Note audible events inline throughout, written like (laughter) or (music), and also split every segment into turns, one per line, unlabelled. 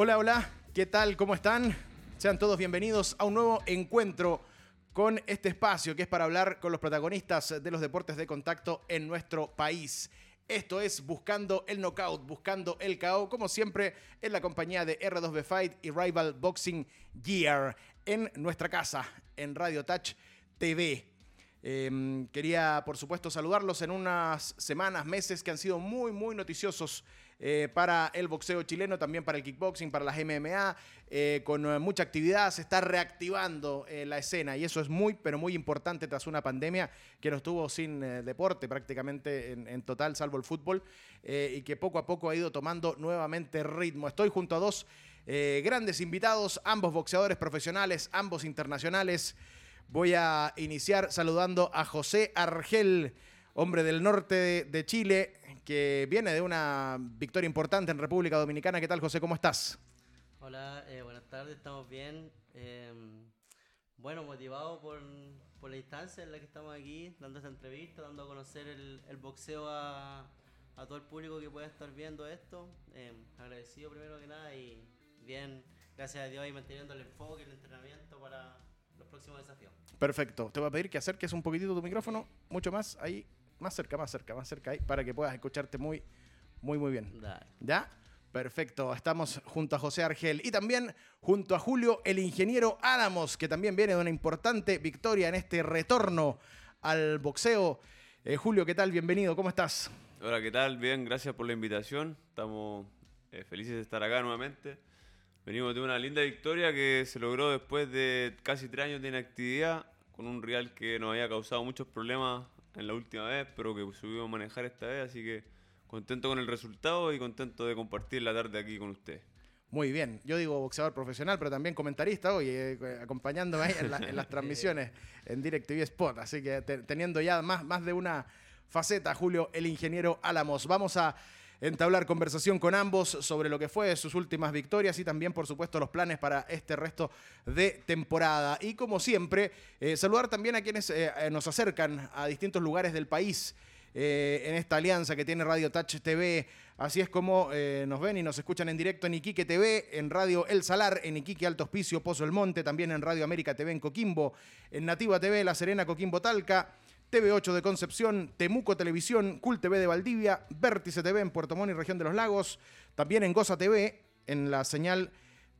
Hola, hola, ¿qué tal? ¿Cómo están? Sean todos bienvenidos a un nuevo encuentro con este espacio que es para hablar con los protagonistas de los deportes de contacto en nuestro país. Esto es Buscando el Knockout, Buscando el KO, como siempre, en la compañía de R2B Fight y Rival Boxing Gear, en nuestra casa, en Radio Touch TV. Em, quería, por supuesto, saludarlos en unas semanas, meses que han sido muy, muy noticiosos eh, para el boxeo chileno, también para el kickboxing, para las MMA, eh, con eh, mucha actividad. Se está reactivando la escena y eso es muy, pero muy importante tras una pandemia que nos tuvo sin deporte prácticamente en, total, salvo el fútbol, y que poco a poco ha ido tomando nuevamente ritmo. Estoy junto a dos grandes invitados, ambos boxeadores profesionales, ambos internacionales. Voy a iniciar saludando a José Argel, hombre del norte de Chile, que viene de una victoria importante en República Dominicana. ¿Qué tal, José? ¿Cómo estás?
Hola, eh, buenas tardes, estamos bien. Em, bueno, motivado por, la instancia en la que estamos aquí, dando esta entrevista, dando a conocer el, boxeo a, todo el público que pueda estar viendo esto. Em, agradecido primero que nada y bien, gracias a Dios, y manteniendo el enfoque, el entrenamiento para los próximos desafíos.
Perfecto. Te voy a pedir que acerques un poquitito tu micrófono, mucho más ahí, más cerca, más cerca, más cerca ahí, para que puedas escucharte muy, muy, muy bien. ¿Ya? Perfecto, estamos junto a José Argel y también junto a Julio, el ingeniero Álamos, que también viene de una importante victoria en este retorno al boxeo. Eh, Julio, ¿qué tal? Bienvenido, ¿cómo estás?
Hola, ¿qué tal? Bien, gracias por la invitación. Estamos eh, felices de estar acá nuevamente. Venimos de una linda victoria que se logró después de casi tres años de inactividad, con un Real que nos había causado muchos problemas en la última vez, pero que subimos a manejar esta vez, así que contento con el resultado y contento de compartir la tarde aquí con usted.
Muy bien, yo digo boxeador profesional, pero también comentarista hoy, eh, acompañándome ahí en, las (laughs) transmisiones en DirecTV Sport, así que teniendo ya más, más de una faceta, Julio, el ingeniero Álamos. Vamos a entablar conversación con ambos sobre lo que fue sus últimas victorias y también, por supuesto, los planes para este resto de temporada. Y como siempre, eh, saludar también a quienes eh, eh, nos acercan a distintos lugares del país. en esta alianza que tiene Radio Touch TV. Así es como nos ven y nos escuchan en directo en Iquique TV, en Radio El Salar, en Iquique Alto Hospicio, Pozo El Monte, también en Radio América TV en Coquimbo, en Nativa TV, La Serena, Coquimbo Talca, TV8 de Concepción, Temuco Televisión, Cult TV de Valdivia, Vértice TV en Puerto Montt y Región de los Lagos, también en Goza TV, en la señal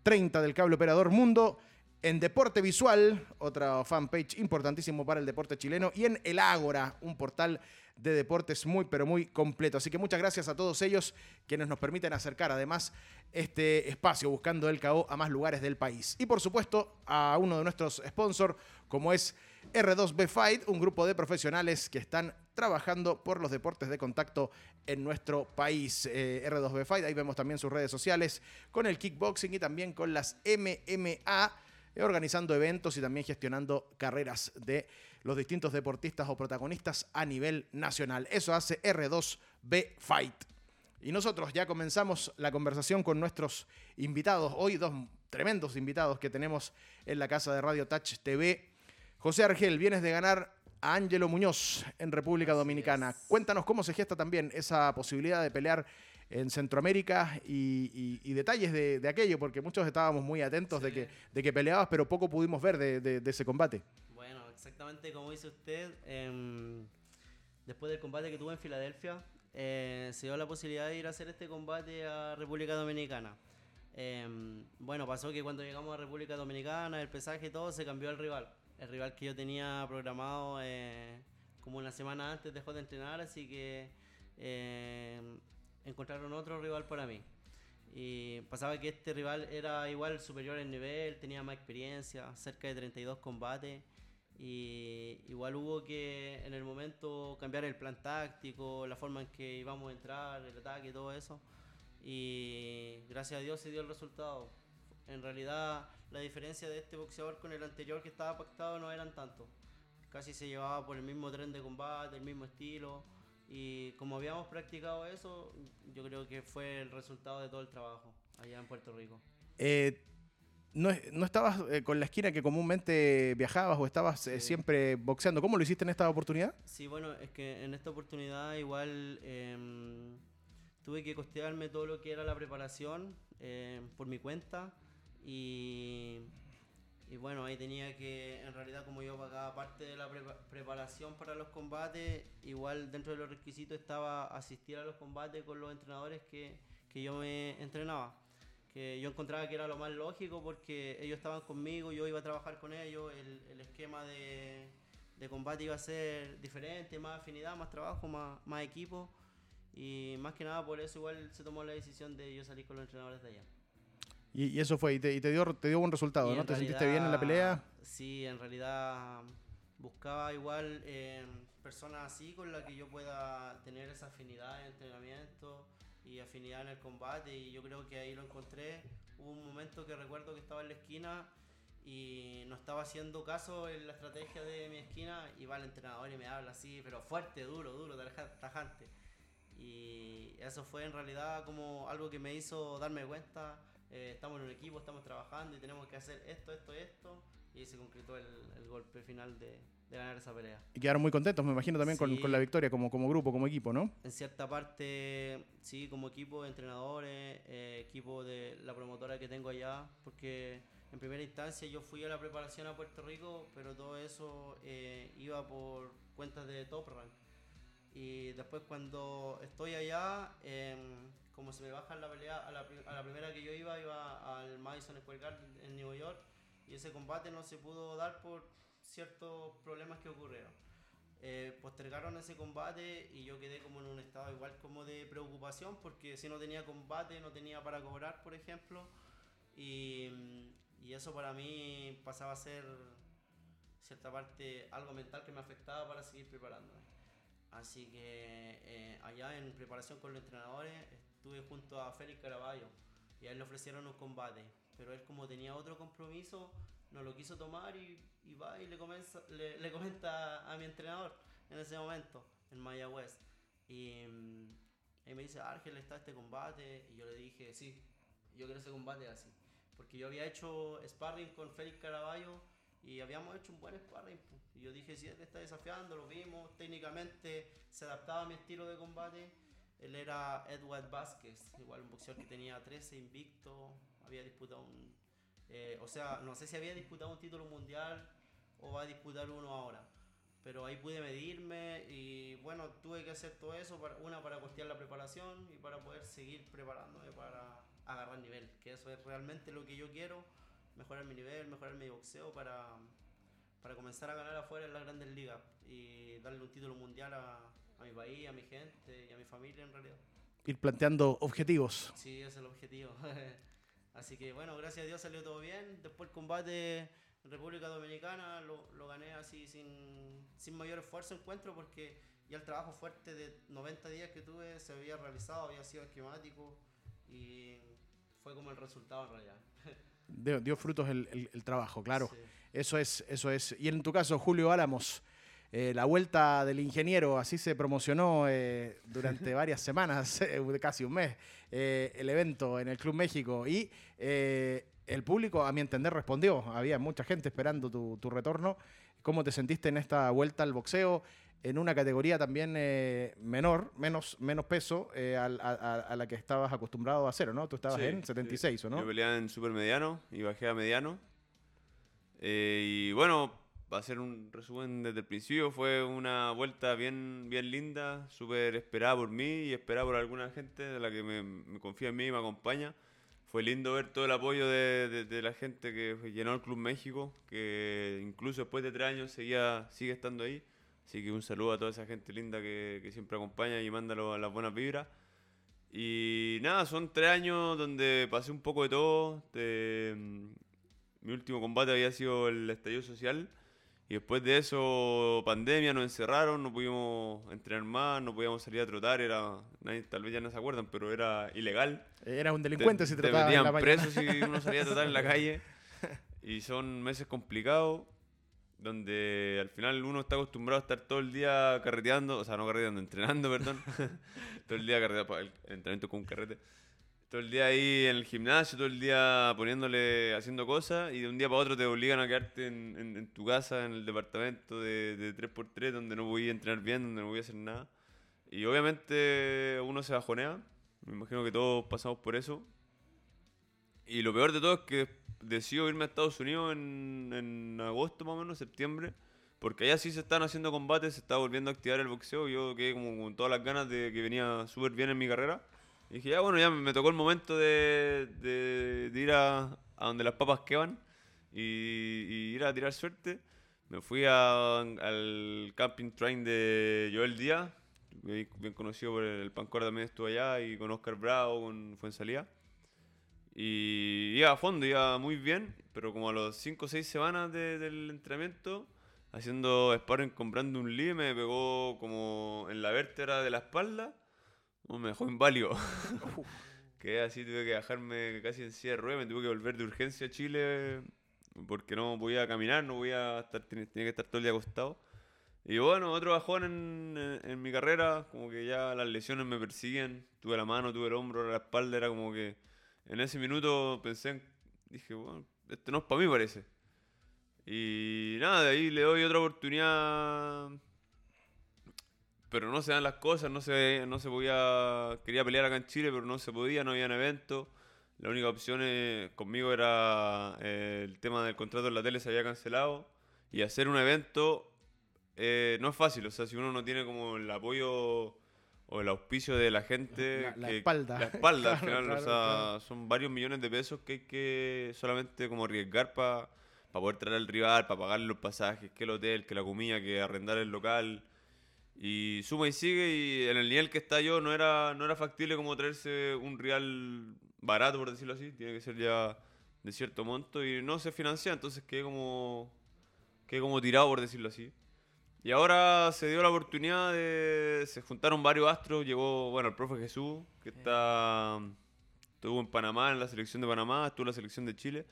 30 del cable operador Mundo, en Deporte Visual, otra fanpage importantísimo para el deporte chileno, y en El Ágora, un portal de deportes muy, pero muy completo. Así que muchas gracias a todos ellos quienes nos permiten acercar además este espacio buscando el KO a más lugares del país. Y por supuesto a uno de nuestros sponsors, como es R2B Fight, un grupo de profesionales que están trabajando por los deportes de contacto en nuestro país. Eh, R2B Fight, ahí vemos también sus redes sociales con el kickboxing y también con las MMA eh, organizando eventos y también gestionando carreras de los distintos deportistas o protagonistas a nivel nacional. Eso hace R2B Fight. Y nosotros ya comenzamos la conversación con nuestros invitados. Hoy dos tremendos invitados que tenemos en la casa de Radio Touch TV. José Argel, vienes de ganar a Ángelo Muñoz en República Dominicana. Cuéntanos cómo se gesta también esa posibilidad de pelear en Centroamérica y, detalles de, aquello, porque muchos estábamos muy atentos de, que, de que peleabas, pero poco pudimos ver de, ese combate.
Bueno, exactamente como dice usted, em, después del combate que tuve en Filadelfia, eh, se dio la posibilidad de ir a hacer este combate a República Dominicana. Em, bueno, pasó que cuando llegamos a República Dominicana, el pesaje y todo, se cambió el rival el rival que yo tenía programado eh, como una semana antes dejó de entrenar, así que eh, encontraron otro rival para mí. Y pasaba que este rival era igual superior en nivel, tenía más experiencia, cerca de 32 combates. Y igual hubo que en el momento cambiar el plan táctico, la forma en que íbamos a entrar, el ataque y todo eso. Y gracias a Dios se dio el resultado en realidad la diferencia de este boxeador con el anterior que estaba pactado no eran tanto. Casi se llevaba por el mismo tren de combate, el mismo estilo. Y como habíamos practicado eso, yo creo que fue el resultado de todo el trabajo allá en Puerto Rico.
Eh, no, estabas eh, con la esquina que comúnmente viajabas o estabas eh, siempre boxeando? ¿Cómo lo hiciste en esta oportunidad?
Sí, bueno, es que en esta oportunidad igual em, tuve que costearme todo lo que era la preparación eh, por mi cuenta y, y bueno, ahí tenía que, en realidad como yo pagaba parte de la prepa- preparación para los combates, igual dentro de los requisitos estaba asistir a los combates con los entrenadores que, que yo me entrenaba. Que yo encontraba que era lo más lógico porque ellos estaban conmigo, yo iba a trabajar con ellos, el, el esquema de, de combate iba a ser diferente, más afinidad, más trabajo, más, más equipo. Y más que nada por eso igual se tomó la decisión de yo salir con los entrenadores de allá.
Y, y eso fue, y te, y te dio, te dio buen resultado, ¿no? ¿Te sentiste bien en la
realidad,
pelea?
Sí, en realidad buscaba igual eh, personas así con las que yo pueda tener esa afinidad en entrenamiento y afinidad en el combate y yo creo que ahí lo encontré. Hubo un momento que recuerdo que estaba en la esquina y no estaba haciendo caso en la estrategia de mi esquina y va el entrenador y me habla así, pero fuerte, duro, duro, taja- tajante. Y eso fue en realidad como algo que me hizo darme cuenta, eh, estamos en un equipo, estamos trabajando y tenemos que hacer esto, esto, esto. Y se concretó el, el golpe final de, de ganar esa pelea.
Y quedaron muy contentos, me imagino, también con la victoria como, como grupo, como equipo, ¿no?
En cierta parte, sí, como equipo de entrenadores, eh, equipo de la promotora que tengo allá, porque en primera instancia yo fui a la preparación a Puerto Rico, pero todo eso eh, iba por cuentas de Top Rank. Y después cuando estoy allá, em, como se me baja la pelea, a la, a la primera que yo iba, iba al Madison Square Garden en New York, y ese combate no se pudo dar por ciertos problemas que ocurrieron. Eh, postergaron ese combate y yo quedé como en un estado igual como de preocupación porque si no tenía combate no tenía para cobrar por ejemplo y, mm, y eso para mí pasaba a ser cierta parte algo mental que me afectaba para seguir preparándome así que eh, allá en preparación con los entrenadores estuve junto a Félix Caraballo y a él le ofrecieron un combate pero él como tenía otro compromiso no lo quiso tomar y, y va y le, comienza- le, comenta a mi entrenador en ese momento, en Mayagüez. Y, mm, y me dice, Ángel, está este combate. Y yo le dije, sí, yo quiero ese combate así. Porque yo había hecho sparring con Félix Caraballo y habíamos hecho un buen sparring. Y yo dije, si él está desafiando, lo vimos, técnicamente se adaptaba a mi estilo de combate. Él era Edward Vázquez, igual un boxeador que tenía 13 invicto, había disputado un... eh, o sea, no sé si había disputado un título mundial o va a disputar uno ahora. Pero ahí pude medirme y bueno, tuve que hacer todo eso, para, una para costear la preparación y para poder seguir preparándome para agarrar nivel, que eso es realmente lo que yo quiero, mejorar mi nivel, mejorar mi boxeo para, para comenzar a ganar afuera en las grandes ligas y darle un título mundial a, a mi país, a mi gente y a mi familia en realidad.
Ir planteando objetivos.
Sí, ese es el objetivo. (laughs) Así que bueno, gracias a Dios salió todo bien. Después el combate en República Dominicana lo, lo gané así sin, sin mayor esfuerzo encuentro porque ya el trabajo fuerte de 90 días que tuve se había realizado, había sido esquemático y fue como el resultado en realidad. (laughs)
Dio, dio frutos el, el- el trabajo, claro.
Sí.
Eso es, eso es. Y en tu caso, Julio Álamos, eh, la vuelta del ingeniero, así se promocionó eh, durante (laughs) varias semanas, (laughs) eh, casi un mes, eh, el evento en el Club México. Y el público, a mi entender, respondió. Había mucha gente esperando tu, tu retorno. ¿Cómo te sentiste en esta vuelta al boxeo? En una categoría también eh, menor, menos, menos peso eh, a, a- a la que estabas acostumbrado a hacer, ¿o ¿no? Tú estabas
Sí,
en 76,
sí.
¿o no?
Yo peleaba en super mediano y bajé a mediano. Eh, y bueno, va a ser un resumen desde el principio. Fue una vuelta bien, bien linda, súper esperada por mí y esperada por alguna gente de la que me, me confía en mí y me acompaña. Fue lindo ver todo el apoyo de, de- de la gente que llenó el Club México, que incluso después de tres años seguía, sigue estando ahí. Así que un saludo a toda esa gente linda que, que siempre acompaña y manda lo- las buenas vibras. Y nada, son tres años donde pasé un poco de todo. de, mm, mi último combate había sido el estallido social. Y después de eso, pandemia, nos encerraron, no pudimos entrenar más, no podíamos salir a trotar. Era, nadie- tal vez ya no se acuerdan, pero era ilegal.
Era un delincuente
Te-
si
te
trataba en
metían
la
preso si uno salía a trotar en la (laughs) calle. Y son meses complicados, donde al final uno está acostumbrado a estar todo el día carreteando, o sea, no carreteando, entrenando, (laughs) perdón. todo el día carreteando, pa- el entrenamiento con un carrete. Todo el día ahí en el gimnasio, todo el día poniéndole, haciendo cosas, y de un día para otro te obligan a quedarte en tu casa, en el departamento de, de 3x3, donde no voy a entrenar bien, donde no voy a hacer nada. Y obviamente uno se bajonea, Me imagino que todos pasamos por eso. Y lo peor de todo es que decido irme a Estados Unidos en, en agosto más o menos, septiembre. Porque allá sí se están haciendo combates, se está volviendo a activar el boxeo. Yo quedé como con todas las ganas de que venía súper bien en mi carrera. Y dije, ya bueno, ya me tocó el momento de, de- de ir a, a donde las papas quedan y, y ir a tirar suerte. Me fui a- al camping train de Joel Díaz, bien conocido por el Pancor también estuvo allá, y con Oscar Bravo, con Fuensalía. Y iba a fondo, iba muy bien, pero como a los 5 o 6 semanas de- del entrenamiento, haciendo sparring comprando un Lee, me pegó como en la vértebra de la espalda, me dejó inválido. (laughs) Quedé así, tuve que bajarme casi en silla de ruedas, me tuve que volver de urgencia a Chile porque no podía caminar, no podía estar, tenía que estar todo el día acostado. Y bueno, otro bajón en, en- en mi carrera, como que ya las lesiones me persiguen, tuve la mano, tuve el hombro, la espalda, era como que en ese minuto pensé, en- dije, bueno, esto no es para mí parece. Y nada, de ahí le doy otra oportunidad, pero no se dan las cosas, no se, no se podía, quería pelear acá en Chile, pero no se podía, no habían eventos. La única opción eh, conmigo era eh, el tema del contrato en la tele se había cancelado y hacer un evento eh, no es fácil, o sea, si uno no tiene como el apoyo o el auspicio de la gente,
La- la
que-
espalda.
la espalda al
Claro,
final,
claro,
o sea,
claro.
son varios millones de pesos que hay que solamente como arriesgar para poder traer al rival, para pagarle los pasajes, que el hotel, que la comida, que arrendar el local. Y suma y sigue y en el nivel que está yo no era, no era factible como traerse un real barato, por decirlo así. Tiene que ser ya de cierto monto y no se financia, entonces quedé como, quedé como tirado, por decirlo así. Y ahora se dio la oportunidad de... Se juntaron varios astros, llegó, bueno, el profe Jesús, que está... Estuvo en Panamá, en la selección de Panamá, estuvo en la selección de Chile.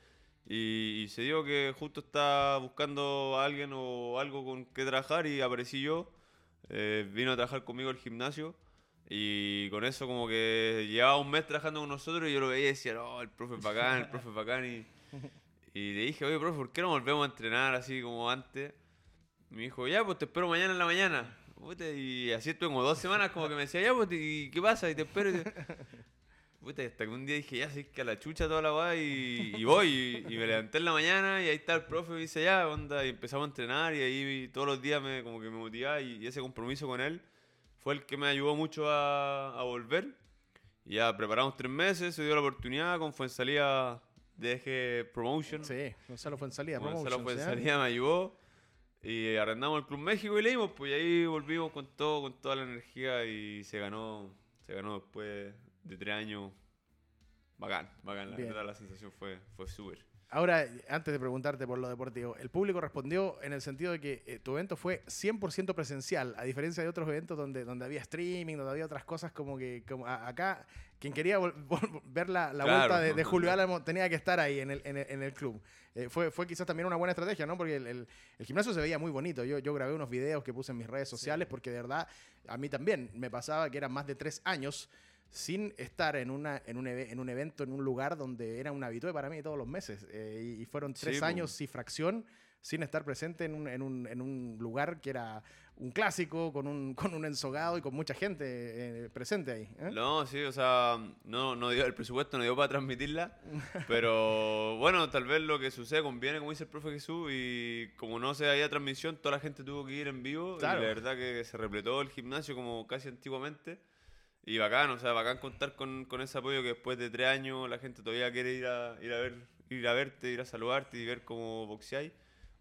Y, y se dio que justo está buscando a alguien o algo con que trabajar y aparecí yo. Eh, vino a trabajar conmigo al gimnasio. Y con eso como que llevaba un mes trabajando con nosotros y yo lo veía y decía, no, el profe es bacán, el profe es bacán. Y, (laughs) y le dije, oye, profe, ¿por qué no volvemos a entrenar así como antes? Me dijo, ya, pues te espero mañana en la mañana. Puta, Y así estuve como dos semanas como que me decía, ya, pues, ¿y qué pasa? Y te espero. y te- Puta, hasta que un día dije, ya, sí, que a la chucha toda la weá y, y voy. Y, y me levanté en la mañana y ahí está el profe y dice, ya, onda, y empezamos a entrenar y ahí todos los días me, como que me motivaba y, ese compromiso con él fue el que me ayudó mucho a, a volver. Y ya preparamos tres meses, se dio la oportunidad con Fuensalía DG Promotion.
Sí, Gonzalo fue en salida.
Gonzalo Fuensalía me ayudó y arrendamos el Club México y leímos, pues y ahí volvimos con todo, con toda la energía y se ganó, se ganó después de tres años. Bacán, bacán, la
Bien.
verdad la sensación fue, fue súper.
Ahora, antes de preguntarte por lo deportivo, el público respondió en el sentido de que eh, tu evento fue 100% presencial, a diferencia de otros eventos donde, donde había streaming, donde había otras cosas como que como a- acá, quien quería ver la, la
Claro.
vuelta de, de Julio Álamo tenía que estar ahí en el, en el, en el club. Eh, fue, fue quizás también una buena estrategia, ¿no? Porque el, el- el gimnasio se veía muy bonito. Yo, yo grabé unos videos que puse en mis redes sociales porque de verdad a mí también me pasaba que eran más de tres años sin estar en, una, en, un, en un evento, en un lugar donde era un habitué para mí todos los meses. Eh, y, y fueron tres
Sí, po.
años y fracción sin estar presente en un, en un- en un lugar que era un clásico, con un, (laughs) con un ensogado y con mucha gente eh, presente ahí. ¿eh?
No, sí, o sea, no, no dio, el presupuesto no dio para transmitirla, (laughs) pero bueno, tal vez lo que sucede conviene, como dice el profe Jesús, y como no se había transmisión, toda la gente tuvo que ir en vivo,
Claro.
y la verdad que se repletó el gimnasio como casi antiguamente, y bacán, o sea, bacán contar con, con ese apoyo que después de tres años la gente todavía quiere ir a, ir a ver, ir a verte, ir a saludarte y ver cómo boxeáis,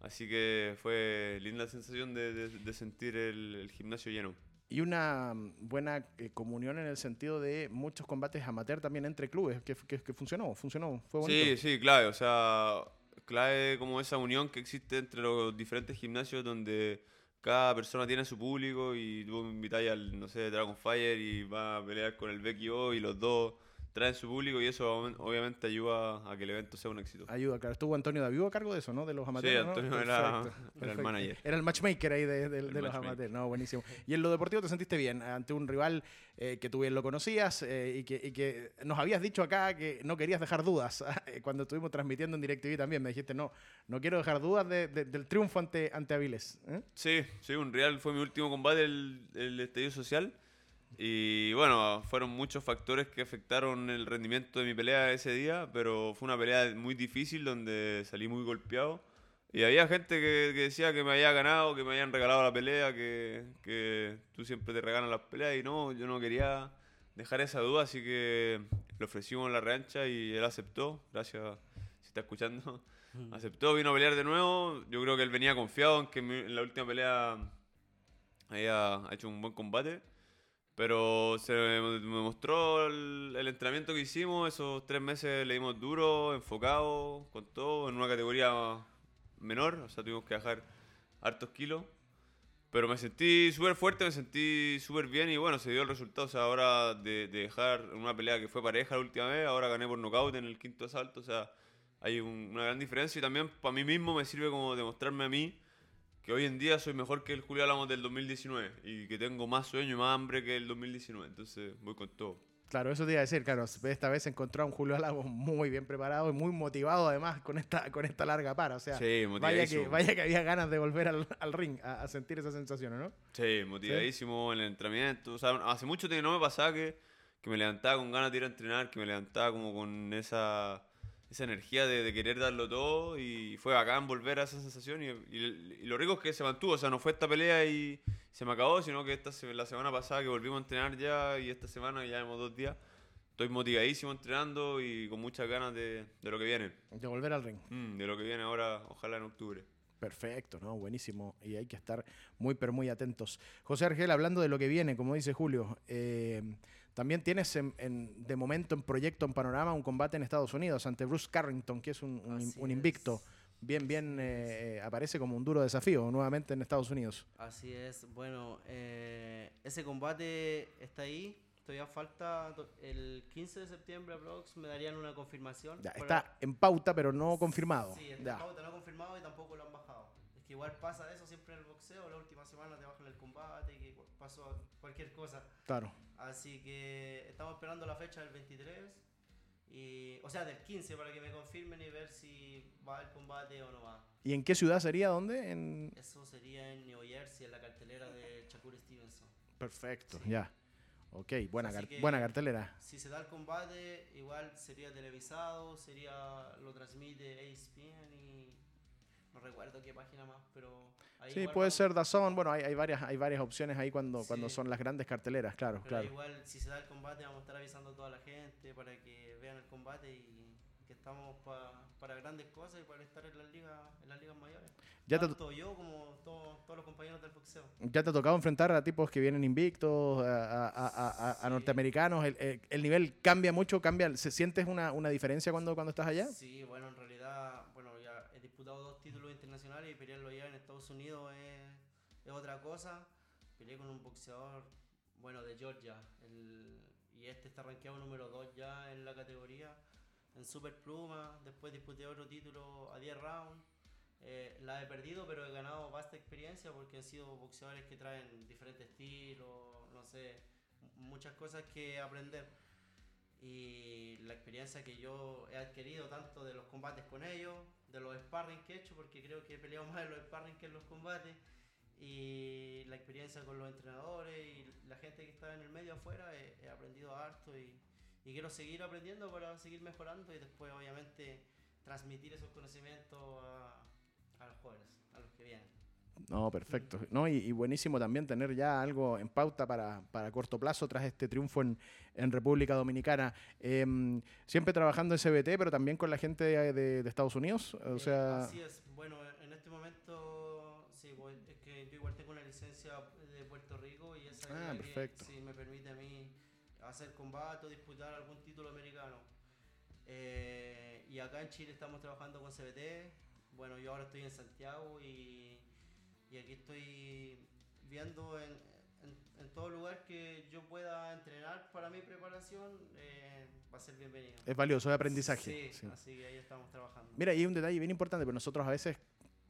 así que fue linda sensación de, de- de sentir el, el gimnasio lleno.
Y una mm, buena eh, comunión en el sentido de muchos combates amateur también entre clubes, que, que- que funcionó, funcionó, fue bonito.
Sí, sí, clave. O sea, clave como esa unión que existe entre los diferentes gimnasios donde cada persona tiene su público y tú invitáis al, no sé, Dragon Fire y va a pelear con el BKO y los dos traen su público y eso obvi- obviamente ayuda a que el evento sea un éxito.
Ayuda, claro. Estuvo Antonio Davivo a cargo de eso, ¿no? De los amateurs. ¿no?
Antonio era-
Perfecto,
era el manager.
Era el matchmaker ahí de, de- de los amateurs. No, buenísimo. Y en lo deportivo te sentiste bien ante un rival eh, que tú bien lo conocías eh, y, que, y que nos habías dicho acá que no querías dejar dudas. (laughs) eh, Cuando estuvimos transmitiendo en DirecTV también me dijiste, no, no quiero dejar dudas de- de- del triunfo ante, ante Avilés. ¿eh?
Sí, sí, un real fue mi último combate el, el estadio social Y bueno, fueron muchos factores que afectaron el rendimiento de mi pelea ese día, pero fue una pelea muy difícil donde salí muy golpeado. Y había gente que, que decía que me había ganado, que me habían regalado la pelea, que, que tú siempre te regalan las peleas y no, yo no quería dejar esa duda, así que le ofrecimos la revancha y él aceptó, gracias si está escuchando. Aceptó, vino a pelear de nuevo. Yo creo que él venía confiado en que en, la última pelea había hecho un buen combate. Pero se me mostró el, el entrenamiento que hicimos. Esos tres meses le dimos duro, enfocado, con todo, en una categoría menor. O sea, tuvimos que bajar hartos kilos. Pero me sentí súper fuerte, me sentí súper bien y bueno, se dio el resultado. O sea, ahora de, de dejar una pelea que fue pareja la última vez, ahora gané por nocaut en el quinto asalto. O sea, hay un- una gran diferencia y también para mí mismo me sirve como demostrarme a mí que hoy en día soy mejor que el Julio Álamos del 2019 y que tengo más sueño y más hambre que el 2019. Entonces voy con todo.
Claro, eso te iba a decir, claro, esta vez encontró a un Julio Lagos muy bien preparado y muy motivado además con esta, con esta larga para. O sea,
Sí,
vaya, que, vaya que había ganas de volver al, al ring a, a sentir esa sensación, ¿no?
Sí, motivadísimo en el entrenamiento. O sea, hace mucho que no me pasaba que, que me levantaba con ganas de ir a entrenar, que me levantaba como con esa, esa energía de, de querer darlo todo y fue bacán volver a esa sensación y, y- y lo rico es que se mantuvo, o sea, no fue esta pelea y se me acabó, sino que esta, la semana pasada que volvimos a entrenar ya y esta semana ya hemos dos días, estoy motivadísimo entrenando y con muchas ganas de, de lo que viene,
De volver al ring.
Mm, de lo que viene ahora, ojalá en octubre.
Perfecto, ¿no? Buenísimo. Y hay que estar muy, pero muy atentos. José Argel, hablando de lo que viene, como dice Julio, eh, también tienes en- en- de momento en proyecto, en panorama, un combate en Estados Unidos ante Bruce Carrington, que es un, un- un invicto.
es.
Bien, bien, eh, eh, aparece como un duro desafío nuevamente en Estados Unidos.
Así es, bueno, eh, ese combate está ahí, todavía falta el 15 de septiembre aprox, me darían una confirmación.
Ya, está en pauta, pero no confirmado.
Sí, está
Ya.
en pauta, no confirmado y tampoco lo han bajado. Es que igual pasa eso siempre en el boxeo, la última semana te bajan el combate, que pasó cualquier cosa.
Claro.
Así que estamos esperando la fecha del 23, y, o sea, del 15 para que me confirmen y ver si va el combate o no va.
¿Y en qué ciudad sería? ¿Dónde? En...
Eso sería en New Jersey, en la cartelera de Shakur Stevenson.
Perfecto,
Sí.
ya. Ok, buena, car-
que-
buena cartelera.
Si se da el combate, igual sería televisado, sería lo transmite ESPN y no recuerdo qué página más, pero ahí
Sí, puede ser Dazón. Bueno, hay, hay, varias, hay varias opciones ahí cuando,
Sí.
cuando son las grandes carteleras, claro,
Pero
claro.
igual si se da el combate vamos a estar avisando a toda la gente para que vean el combate y que estamos pa- para grandes cosas y para estar en las ligas, en las ligas mayores.
Ya te,
Tanto yo como todos todos los compañeros del boxeo.
ya te ha tocado enfrentar a tipos que vienen invictos, a, a- a- a- a
Sí.
norteamericanos. El, el- el nivel cambia mucho, cambia. ¿Se sientes una, una diferencia cuando, cuando estás allá?
Sí, bueno, en realidad, bueno, ya he disputado dos y pelearlo ya en Estados Unidos es, es otra cosa. Peleé con un boxeador, bueno, de Georgia, el- y este está rankeado número 2 ya en la categoría, en Super Pluma. Después disputé otro título a 10 rounds. Eh, la he perdido, pero he ganado vasta experiencia porque han sido boxeadores que traen diferentes estilos, no sé, muchas cosas que aprender y la experiencia que yo he adquirido tanto de los combates con ellos, de los sparring que he hecho, porque creo que he peleado más en los sparring que en los combates, y la experiencia con los entrenadores y la gente que está en el medio afuera, he, aprendido harto y, quiero seguir aprendiendo para seguir mejorando y después obviamente transmitir esos conocimientos a los jóvenes, a los que vienen.
No, perfecto. No, y, y buenísimo también tener ya algo en pauta para, para corto plazo tras este triunfo en, en República Dominicana. Em, siempre trabajando en CBT, pero también con la gente de, de- de Estados Unidos. O
Eh,
sea,
así es. Bueno, en este momento, sí, voy- es que yo igual tengo una licencia de Puerto Rico y esa
Ah, perfecto.
que sí me permite a mí hacer combate o disputar algún título americano. Eh, y acá en Chile estamos trabajando con CBT. Bueno, yo ahora estoy en Santiago y, y aquí estoy viendo en, en, en todo lugar que yo pueda entrenar para mi preparación, eh, va a ser bienvenido.
es valioso, es aprendizaje.
Sí,
sí.
así que ahí estamos trabajando.
Mira, y hay un detalle bien importante, pero nosotros a veces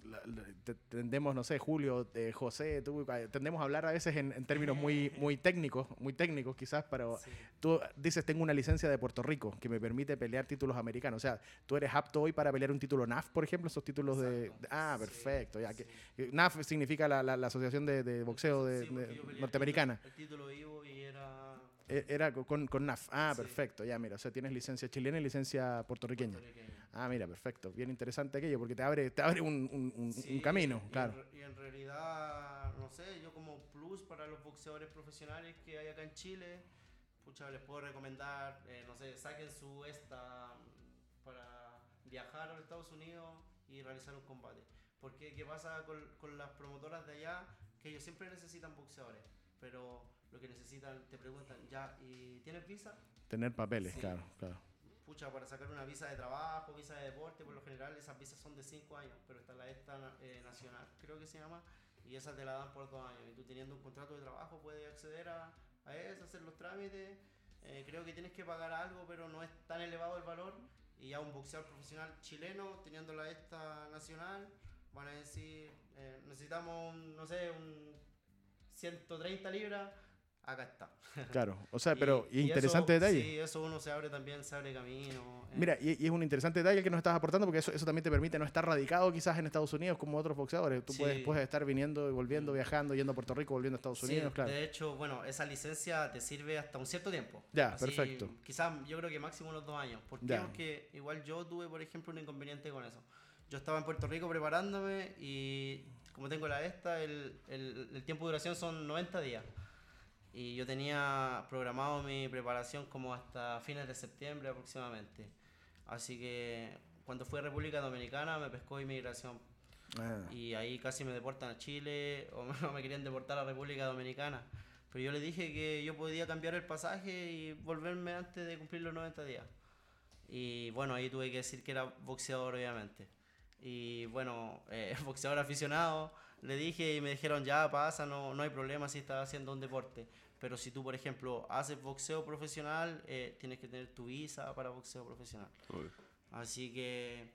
la- la- te- tendemos, no sé, Julio, eh, José, tú, eh, tendemos a hablar a veces en, en términos muy, muy técnicos, muy técnicos quizás, pero
Sí.
tú dices, tengo una licencia de Puerto Rico que me permite pelear títulos americanos. O sea, tú eres apto hoy para pelear un título NAF, por ejemplo, esos títulos de... Ah,
Sí,
perfecto. Ya, que,
sí.
que NAF significa la, la- Asociación de, de Boxeo de,
peleé el
norteamericana.
título- El título vivo y era
Era con, con NAF. Ah,
Sí.
perfecto. Ya, mira, o sea, tienes licencia chilena y licencia puertorriqueña.
puertorriqueño.
Ah, mira, perfecto. Bien interesante aquello, porque te abre, te abre un, un- un- un
Sí,
camino,
y
claro.
Y en, realidad, no sé, yo como plus para los boxeadores profesionales que hay acá en Chile, pucha, les puedo recomendar, eh, no sé, saquen su esta para viajar a los Estados Unidos y realizar un combate. Porque qué pasa con, con las promotoras de allá, que ellos siempre necesitan boxeadores, pero lo que necesitan, te preguntan, ya, ¿y tienes visa?
Tener papeles,
Sí.
claro, claro.
pucha, para sacar una visa de trabajo, visa de deporte, por lo general esas visas son de 5 años, pero está la esta eh, nacional, creo que se llama, y esas te la dan por 2 años. Y tú teniendo un contrato de trabajo puedes acceder a, a eso, hacer los trámites. Eh, creo que tienes que pagar algo, pero no es tan elevado el valor. Y ya un boxeador profesional chileno, teniendo la esta nacional, van a decir, eh, necesitamos, un, no sé, un 130 libras, acá está. (laughs)
Claro, o sea,
Y-
pero
y
interesante
eso-
detalle.
Sí, eso uno se abre también, se abre camino. eh.
Mira, y, y es un interesante detalle que nos estás aportando porque eso, eso también te permite no estar radicado quizás en Estados Unidos como otros boxeadores. Tú puedes,
Sí.
puedes estar viniendo y volviendo, viajando, yendo a Puerto Rico, volviendo a Estados
Sí,
Unidos, claro.
De hecho, bueno, esa licencia te sirve hasta un cierto tiempo.
Ya, perfecto.
Quizás yo creo que máximo unos dos años. ¿Por qué?
Ya.
Porque igual yo tuve, por ejemplo, un inconveniente con eso. Yo estaba en Puerto Rico preparándome y como tengo la esta, el, el- el tiempo de duración son 90 días. Y yo tenía programado mi preparación como hasta fines de septiembre aproximadamente. Así que cuando fui a República Dominicana me pescó inmigración
Ah,
y ahí casi me deportan a Chile (laughs) o me, o me querían deportar a República Dominicana. Pero yo le dije que yo podía cambiar el pasaje y volverme antes de cumplir los 90 días. Y bueno, ahí tuve que decir que era boxeador, obviamente. Y bueno, eh, (laughs) boxeador aficionado, le dije y me dijeron, ya pasa, no, no hay problema si estás haciendo un deporte. Pero si tú, por ejemplo, haces boxeo profesional, eh, tienes que tener tu visa para boxeo profesional.
Uy.
Así que,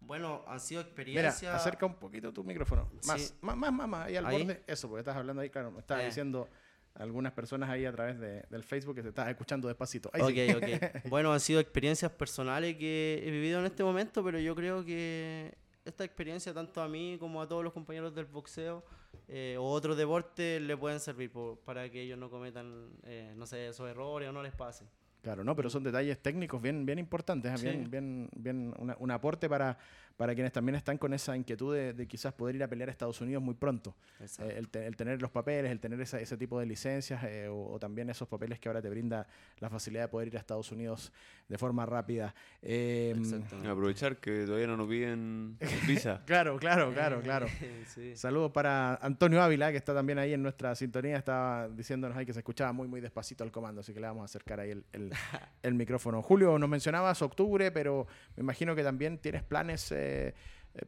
bueno, han sido
Mira,
experiencias...
acerca un poquito tu micrófono. Más,
Sí.
más, más, más, más, ahí al
Ahí.
borde. Eso, porque estás hablando ahí, claro, me estás
Eh.
diciendo algunas personas ahí a través de- del Facebook que te estás escuchando despacito. Ahí sí.
Ok, ok. (laughs) Bueno, han sido experiencias personales que he vivido en este momento, pero yo creo que esta experiencia, tanto a mí como a todos los compañeros del boxeo eh, o otros deportes, le pueden servir po- para que ellos no cometan, eh, no sé, esos errores o no les pase.
Claro, no, pero son detalles técnicos bien, bien importantes, ¿eh?
Sí.
bien, bien, bien una- un aporte para, para quienes también están con esa inquietud de, de quizás poder ir a pelear a Estados Unidos muy pronto. Eh, el, te- el tener los papeles, el tener esa- ese tipo de licencias eh, o, o también esos papeles que ahora te brinda la facilidad de poder ir a Estados Unidos de forma rápida. Eh.
Aprovechar que todavía no nos piden (laughs) visa.
Claro, claro, claro, claro. (laughs)
sí.
Saludos para Antonio Ávila, que está también ahí en nuestra sintonía. Estaba diciéndonos ahí que se escuchaba muy, muy despacito el comando, así que le vamos a acercar ahí el, el- (laughs) el micrófono. Julio, nos mencionabas octubre, pero me imagino que también tienes planes eh,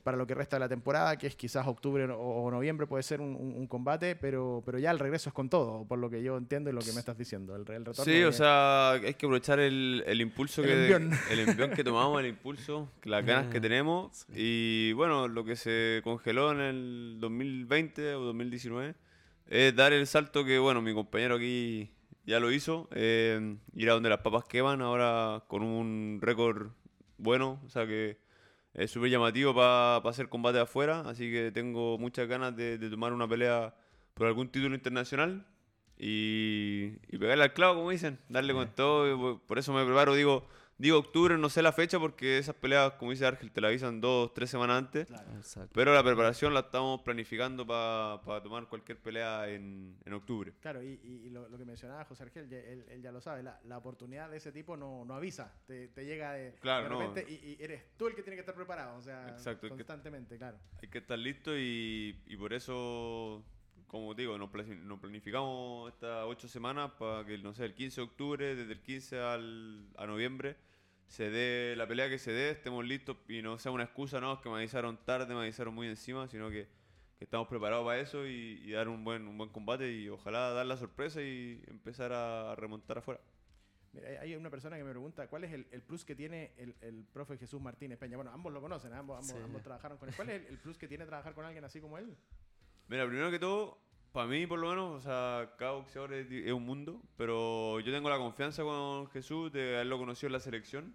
para lo que resta de la temporada, que es quizás octubre o, o noviembre puede ser un, un- un combate, pero, pero ya el regreso es con todo, por lo que yo entiendo y lo que me estás diciendo. El, el retorno
Sí, o
de-
sea, hay que aprovechar el, el impulso
El
que
envión.
el envión que tomamos, el impulso, las (laughs) ganas que tenemos y bueno, lo que se congeló en el 2020 o 2019 es dar el salto que bueno, mi compañero aquí ya lo hizo, eh, ir a donde las papas queman ahora con un récord bueno, o sea que es súper llamativo para hacer combate afuera, así que tengo muchas ganas de, de tomar una pelea por algún título internacional y, y pegarle al clavo, como dicen, darle con todo. por eso me preparo, digo, digo octubre, no sé la fecha porque esas peleas, como dice Argel, te la avisan dos, tres semanas antes.
Exacto.
Pero la preparación la estamos planificando para tomar cualquier pelea en, en octubre.
Claro, y, lo, lo que mencionaba José Argel, ya- él, él ya lo sabe, la, la oportunidad de ese tipo no, no avisa, te, te llega de,
Claro,
de
no.
repente y, y eres tú el que tiene que estar preparado, o sea,
Exacto, que-
constantemente, claro.
Hay que estar listo y, y por eso, como digo, nos, plani- nos planificamos estas ocho semanas para que, no sé, el 15 de octubre, desde el 15 al, a noviembre, se dé la pelea que se dé, estemos listos y no sea una excusa, no, es que me avisaron tarde, me avisaron muy encima, sino que, que estamos preparados para eso y, y dar un buen, un buen combate y ojalá dar la sorpresa y empezar a, a remontar afuera.
Mira, hay una persona que me pregunta cuál es el, el plus que tiene el, el, profe Jesús Martínez Peña. Bueno, ambos lo conocen, ambos, ambos,
Sí.
ambos trabajaron con él. ¿Cuál es el, el plus que tiene trabajar con alguien así como él?
Mira, primero que todo, para mí por lo menos, o sea, cada boxeador es, un mundo, pero yo tengo la confianza con Jesús de haberlo conocido en la selección.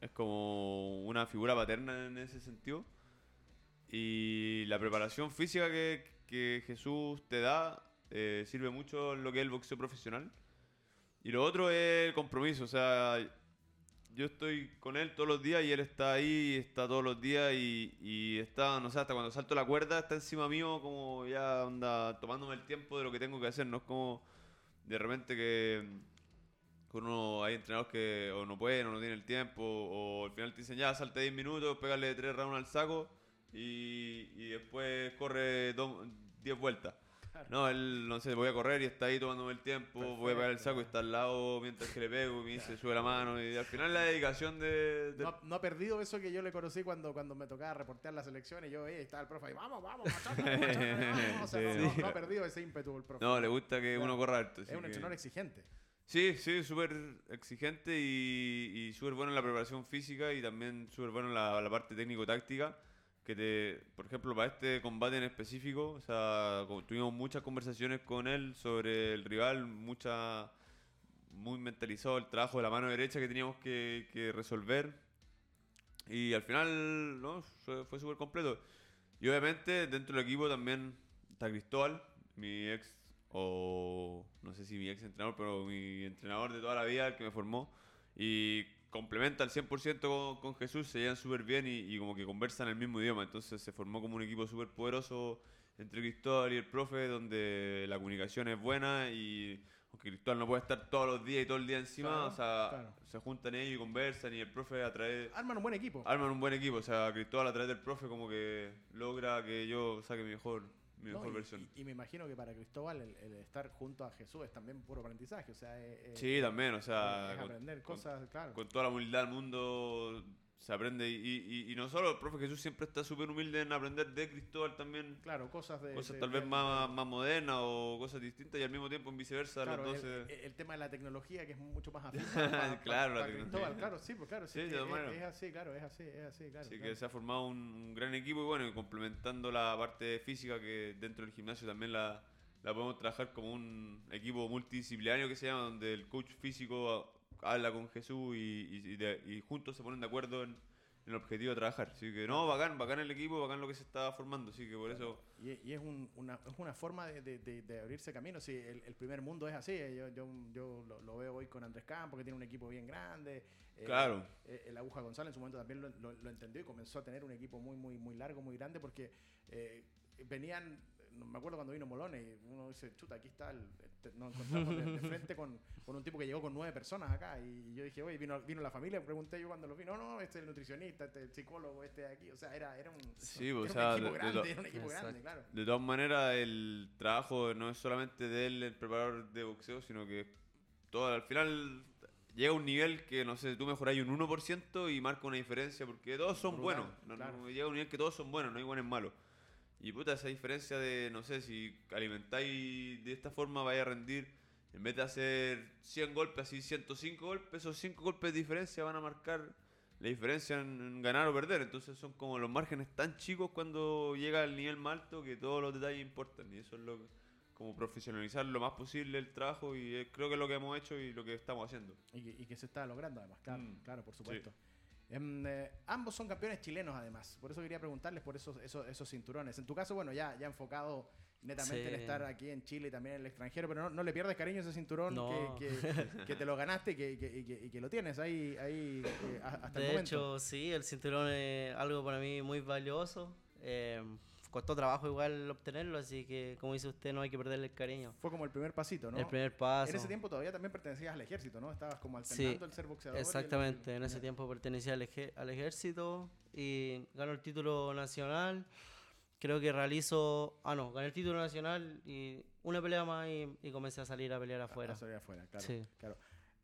Es como una figura paterna en ese sentido. Y la preparación física que, que Jesús te da eh, sirve mucho en lo que es el boxeo profesional. Y lo otro es el compromiso, o sea, yo estoy con él todos los días y él está ahí, está todos los días y, está, no sé, hasta cuando salto la cuerda está encima mío como ya anda tomándome el tiempo de lo que tengo que hacer, no es como de repente que, uno hay entrenadores que o no pueden o no tienen el tiempo o al final te dicen ya salte 10 minutos, pégale 3 rounds al saco y, después corre do- 10 vueltas. No, él, no sé, voy a correr y está ahí tomándome el tiempo, voy a pegar el
Perfecto,
saco y está al lado mientras que le pego y me dice, sube la mano y al final la dedicación de... de-
No, ha- no ha perdido eso que yo le conocí cuando, cuando me tocaba reportear la selección y yo, eh, estaba el profe ahí, vamos, vamos, (laughs) vamos". O sea,
Sí.
no, no- no ha perdido ese ímpetu el profe.
No, le gusta que uno corra harto.
es un
que-
entrenador exigente.
Sí, sí, súper exigente y, y súper bueno en la preparación física y también súper bueno en la, la parte técnico-táctica. Que te, por ejemplo, para este combate en específico, o sea, tuvimos muchas conversaciones con él sobre el rival, mucha, muy mentalizado el trabajo de la mano derecha que teníamos que, que resolver. Y al final, ¿no? Fue súper completo. Y obviamente dentro del equipo también está Cristóbal, mi ex, o no sé si mi ex entrenador, pero mi entrenador de toda la vida, el que me formó. Y complementa al 100% con, con Jesús, se llevan súper bien y, y como que conversan el mismo idioma. Entonces se formó como un equipo súper poderoso entre Cristóbal y el profe, donde la comunicación es buena y aunque Cristóbal no puede estar todos los días y todo el día encima,
Claro,
o sea,
claro.
se juntan ellos y conversan y el profe a través
Arman un buen equipo.
arman un buen equipo. O sea, Cristóbal a través del profe como que logra que yo saque mi mejor, mi
¿no?
mejor
y,
versión.
y- y me imagino que para Cristóbal el, el estar junto a Jesús es también puro aprendizaje. O sea, eh, eh,
Sí, también, o sea,
es aprender
con-
cosas, claro.
con toda la humildad del mundo se aprende. Y, y, y no solo el profe Jesús siempre está súper humilde en aprender de Cristóbal también.
claro, cosas de.
Cosas
de-
tal
de-
vez más, más modernas o cosas distintas y al mismo tiempo en viceversa
Claro,
los dos
el,
se-
el tema de la tecnología que es mucho más afín (laughs) para, para-
Claro, la
para
tecnología.
Cristóbal, claro, sí, pues claro, sí,
Sí, de
es,
maneras.
es así, claro, es así, es así, claro.
Así
claro.
que se ha formado un, un gran equipo y bueno, y complementando la parte física que dentro del gimnasio también la, la podemos trabajar como un equipo multidisciplinario que se llama, donde el coach físico habla con Jesús y, y- de- y juntos se ponen de acuerdo en, en el objetivo de trabajar. Así que no, bacán, bacán el equipo, bacán lo que se está formando. Así que por eso...
Y, y es, un- una, es una forma de, de- de- de abrirse camino. Sí, el, el primer mundo es así. Yo, yo, yo lo, lo veo hoy con Andrés Campos, que tiene un equipo bien grande. eh,
Claro.
eh, el Aguja González en su momento también lo, lo- lo entendió y comenzó a tener un equipo muy, muy, muy largo, muy grande, porque eh, venían. No Me acuerdo cuando vino Molone y uno dice, chuta, aquí está, el, este, nos encontramos de, de frente con, con un tipo que llegó con nueve personas acá y yo dije, oye, vino, vino la familia, pregunté yo cuando lo vi, no, no, este es el nutricionista, este es el psicólogo, este de aquí, o sea, era, era un,
Sí,
era
o
un
sea,
equipo
de- de
grande,
lo-
era un equipo grande, claro.
De todas maneras, el trabajo no es solamente de él, el preparador de boxeo, sino que todo al final llega a un nivel que, no sé, tú mejoráis un 1% y marca una diferencia, porque todos son
Brutal,
buenos. No-
claro.
no- llega a un nivel que todos son buenos, no hay buenos malos. Y puta, esa diferencia de, no sé, si alimentáis de esta forma, vais a rendir, en vez de hacer 100 golpes, así 105 golpes, esos 5 golpes de diferencia van a marcar la diferencia en, ganar o perder. Entonces son como los márgenes tan chicos cuando llega al nivel más alto que todos los detalles importan. Y eso es lo que- como profesionalizar lo más posible el trabajo y eh, creo que es lo que hemos hecho y lo que estamos haciendo.
Y, que- y que se está logrando además, claro,
Mm,
claro, por supuesto. Em, eh, ambos son campeones chilenos además, por eso quería preguntarles por esos, esos, esos cinturones. En tu caso, bueno, ya, ya enfocado netamente en
Sí.
estar aquí en Chile y también en el extranjero, pero no, no le pierdes cariño a ese cinturón
No.
que, que- (laughs) que te lo ganaste y que, y que- y lo tienes ahí, ahí eh, hasta el
De
momento.
hecho, sí, el cinturón es algo para mí muy valioso. Eh, costó trabajo igual obtenerlo, así que, como dice usted, no hay que perderle el cariño.
Fue como el primer pasito, ¿no?
El primer paso.
En ese tiempo todavía también pertenecías al ejército, ¿no? Estabas como alternando
Sí,
el ser boxeador. el-
Exactamente, en ese tiempo pertenecía al, eje- al ejército y ganó el título nacional. Creo que realizo. Ah, no, gané el título nacional y una pelea más y, y comencé a salir a pelear
A-
afuera.
a salir afuera, claro.
Sí.
claro.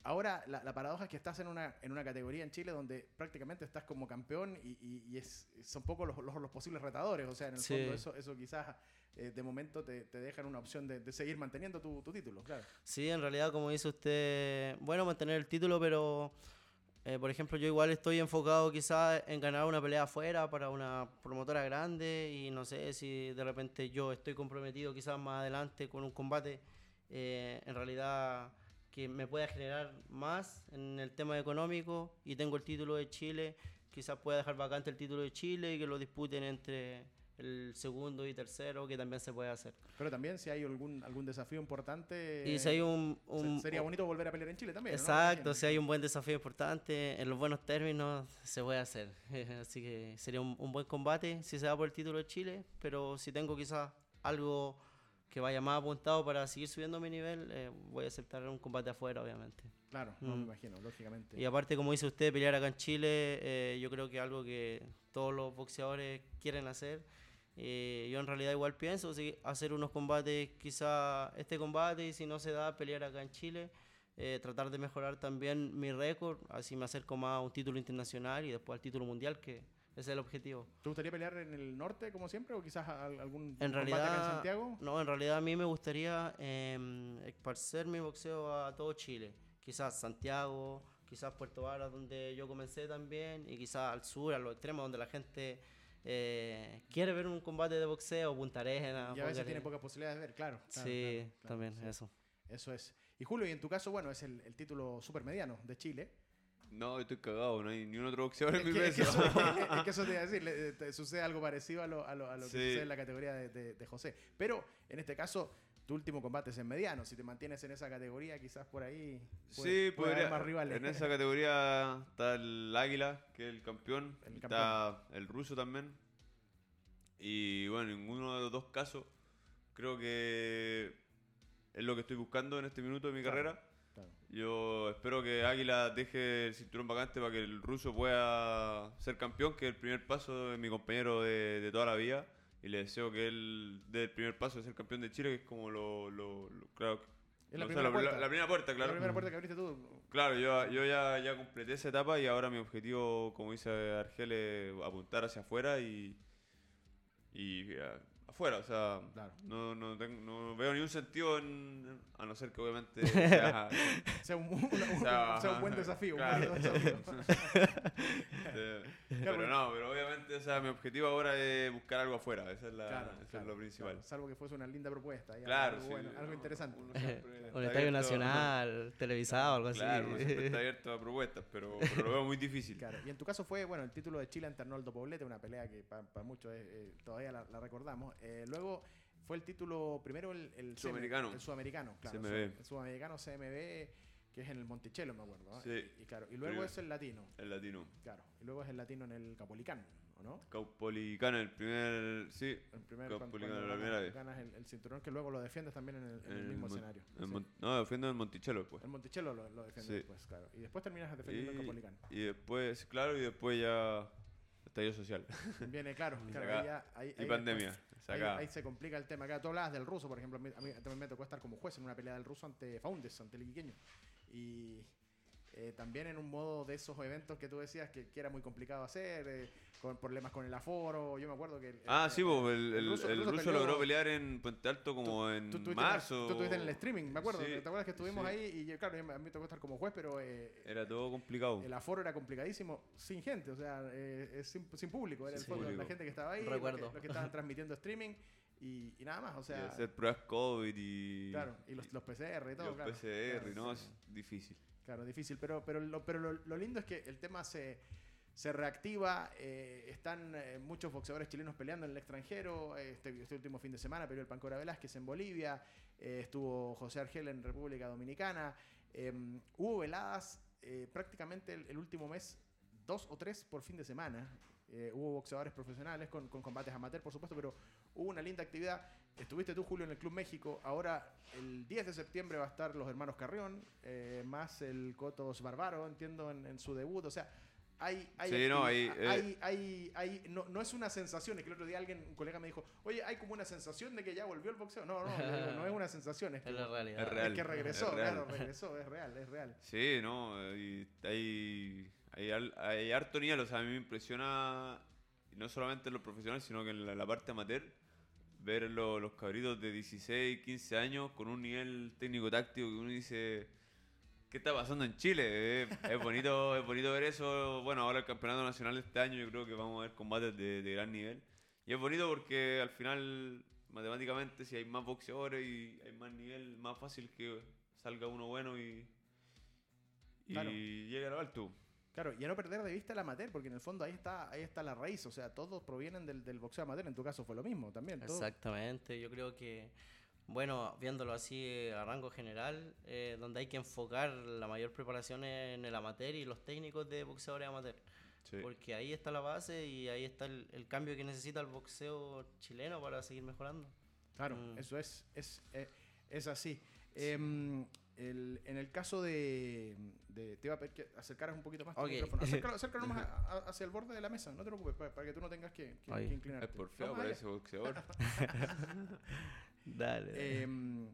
Ahora, la, la paradoja es que estás en una, en una categoría en Chile donde prácticamente estás como campeón y, y- y es, son pocos los, los, los posibles retadores. O sea, en el
Sí.
fondo eso, eso quizás eh, de momento te, te dejan una opción de, de seguir manteniendo tu, tu título, claro.
Sí, en realidad, como dice usted, bueno, mantener el título, pero eh, por ejemplo, yo igual estoy enfocado quizás en ganar una pelea afuera para una promotora grande y no sé si de repente yo estoy comprometido quizás más adelante con un combate eh, en realidad que me pueda generar más en el tema económico y tengo el título de Chile, quizás pueda dejar vacante el título de Chile y que lo disputen entre el segundo y tercero, que también se puede hacer.
Pero también si hay algún, algún desafío importante...
Y si hay un... un-
sería bonito volver a pelear en Chile también. ¿no?
Exacto,
Imagino.
si hay un buen desafío importante, en los buenos términos se puede hacer. (laughs) Así que sería un, un buen combate si se da por el título de Chile, pero si tengo quizás algo que vaya más apuntado para seguir subiendo mi nivel, eh, voy a aceptar un combate afuera, obviamente.
Claro, no me
Mm.
imagino, lógicamente.
Y aparte, como dice usted, pelear acá en Chile, eh, yo creo que es algo que todos los boxeadores quieren hacer. Eh, yo en realidad igual pienso hacer unos combates, quizá este combate, y si no se da, pelear acá en Chile. eh, tratar de mejorar también mi récord, así me acerco más a un título internacional y después al título mundial, que es el objetivo.
¿Te gustaría pelear en el norte como siempre o quizás al- algún
En
combate acá en
realidad,
Santiago?
no, en realidad a mí me gustaría em, esparcer mi boxeo a todo Chile. Quizás Santiago, quizás Puerto Varas, donde yo comencé también, y quizás al sur, a los extremos, donde la gente eh, quiere ver un combate de boxeo, Punta Arenas.
Y a veces tiene pocas posibilidades de ver, claro. claro,
sí,
claro, claro,
también,
sí.
eso.
Eso es. Y Julio, y en tu caso, bueno, es el, el título supermediano de Chile.
No, estoy cagado, no hay ni un otro boxeador en mi
que, es que
peso.
eso, es- (laughs) es que eso te iba a decir, le- te sucede algo parecido a lo, a lo- a lo que
Sí.
sucede en la categoría de, de- de José. Pero en este caso, tu último combate es en mediano. Si te mantienes en esa categoría, quizás por ahí puede,
Sí,
puede haber
podría.
más rivales.
En esa categoría está el Águila, que es el campeón.
El
Está el ruso también. Y bueno, en ninguno de los dos casos creo que es lo que estoy buscando en este minuto de mi
Claro.
carrera. Yo espero que Águila deje el cinturón vacante para que el ruso pueda ser campeón, que es el primer paso de mi compañero de, de toda la vida. Y le deseo que él dé el primer paso de ser campeón de Chile, que es como lo. lo- lo- claro,
Es la
sea,
primera puerta.
la primera puerta,
La
claro.
primera puerta que abriste tú.
Claro, yo, yo ya, ya completé esa etapa y ahora mi objetivo, como dice Argel, es apuntar hacia afuera y, y eh, afuera. O sea,
Claro.
no, no, tengo- no veo ningún sentido en, a no ser que obviamente (laughs) sea,
Sea un, una- un-
sea-
sea un buen desafío. un buen desafío. (laughs) (laughs) Claro,
pero no, pero obviamente o sea, mi objetivo ahora es buscar algo afuera, esa es, la,
Claro,
eso
claro,
es lo principal.
claro. Salvo que fuese una linda propuesta.
Claro,
algo,
sí,
bueno, algo
no,
interesante.
Un estadio nacional, televisado, algo así.
Claro, está abierto a propuestas, pero, pero lo veo muy difícil.
Claro, y en tu caso fue, bueno, el título de Chile ante Arnoldo Poblete, una pelea que para muchos es, eh, todavía la, la recordamos. Eh, luego fue el título, primero el, el CM
Sudamericano.
el sudamericano, claro.
CMB.
El sudamericano CMB, que es en el Monticello, me acuerdo.
Sí.
Y, y claro, y luego
Primero.
es el latino,
El latino.
claro. Y luego es el latino en el Capolicán, ¿o no?
Caupolicán, el primer. Sí,
El primer, cuando
la primera vez.
ganas el, el cinturón que luego lo defiendes también en el, en el mismo
Mon-
escenario.
Mon- no, defiendo en Monticello después.
El Monticello lo, lo defiende
Sí.
después, claro. Y después terminas defendiendo el
Y,
Capolicán.
y después, claro, y después ya. Estallido social.
Viene, claro, (laughs) claro, ahí ya- ahí-
y
ahí
pandemia.
después- ahí se complica el tema. Acá tú hablabas del ruso, por ejemplo. A mí, a mí también me tocó estar como juez en una pelea del ruso ante Faundes, ante el iquiqueño. Y eh, también en un modo de esos eventos que tú decías que, que era muy complicado hacer, eh, con problemas con el aforo. Yo me acuerdo que. el-
Ah,
el-
sí, pues el, el,
ruso-
el
ruso
ruso
peleó-
logró pelear en Puente Alto como en
Tú
marzo.
tú estuviste en el streaming, me acuerdo.
Sí,
¿Te acuerdas que estuvimos
sí.
ahí? Y yo, claro, a mí me tocó estar como juez, pero eh,
Era todo complicado.
el aforo era complicadísimo sin gente, o sea, eh, sin, sin público. Era el fondo, la
público.
gente que estaba ahí, los que,
Recuerdo.
los que estaban transmitiendo streaming y, y nada más, o
y
sea.
hacer pruebas COVID y.
Claro, y los, los PCR y
y
todo,
los
claro.
PCR,
Claro,
¿no?
sí.
Es difícil.
Claro, difícil, pero, pero, lo, pero lo, lo lindo es que el tema se, se reactiva, eh, están eh, muchos boxeadores chilenos peleando en el extranjero, este, este último fin de semana peleó el Pancora Velázquez en Bolivia, eh, estuvo José Argel en República Dominicana, eh, hubo veladas eh, prácticamente el, el último mes, dos o tres por fin de semana, eh, hubo boxeadores profesionales con, con combates amateur, por supuesto, pero hubo una linda actividad. Estuviste tú, Julio, en el Club México. Ahora, el 10 de septiembre va a estar los hermanos Carrión, eh, más el Cotos Barbaro, entiendo, en, en su debut. O sea, hay, hay,
Sí, no, hay, eh.
hay- hay- hay- no, no es una sensación, es que el otro día alguien, un colega me dijo, oye, hay como una sensación de que ya volvió el boxeo. No, no, digo, no es una sensación, es (laughs) que,
Es la realidad.
Es real.
es que regresó,
es real.
claro, regresó, es real, es real.
Sí, no, y hay, hay, hay harto nivel, o sea, a mí me impresiona, no solamente en lo profesional, sino que en la, la parte amateur, ver lo- los cabritos de 16, 15 años con un nivel técnico-táctico que uno dice, ¿qué está pasando en Chile? Eh, es, bonito, (laughs) es bonito ver eso, bueno, ahora el campeonato nacional de este año yo creo que vamos a ver combates de, de gran nivel, y es bonito porque al final, matemáticamente, si hay más boxeadores y hay más nivel, más fácil que salga uno bueno y y
Claro.
llega al alto.
Claro, y a no perder de vista el amateur, porque en el fondo ahí está, ahí está la raíz, o sea, todos provienen del, del boxeo amateur, en tu caso fue lo mismo también. todo.
Exactamente, yo creo que, bueno, viéndolo así eh, a rango general, eh, donde hay que enfocar la mayor preparación en el amateur y los técnicos de boxeadores amateur. Porque ahí está la base y ahí está el, el cambio que necesita el boxeo chileno para seguir mejorando.
Claro,
Mm.
eso es, es, eh, es así. Em, el- en el caso de, de- Te iba a pedir que acercaras un poquito más tu micrófono. Acércalo, (laughs) acércalo más a- a- hacia el borde de la mesa, no te preocupes, para, para que tú no tengas que, que- que
Es
inclinarte.
por feo,
allá.
parece boxeador. (laughs)
Dale.
Em,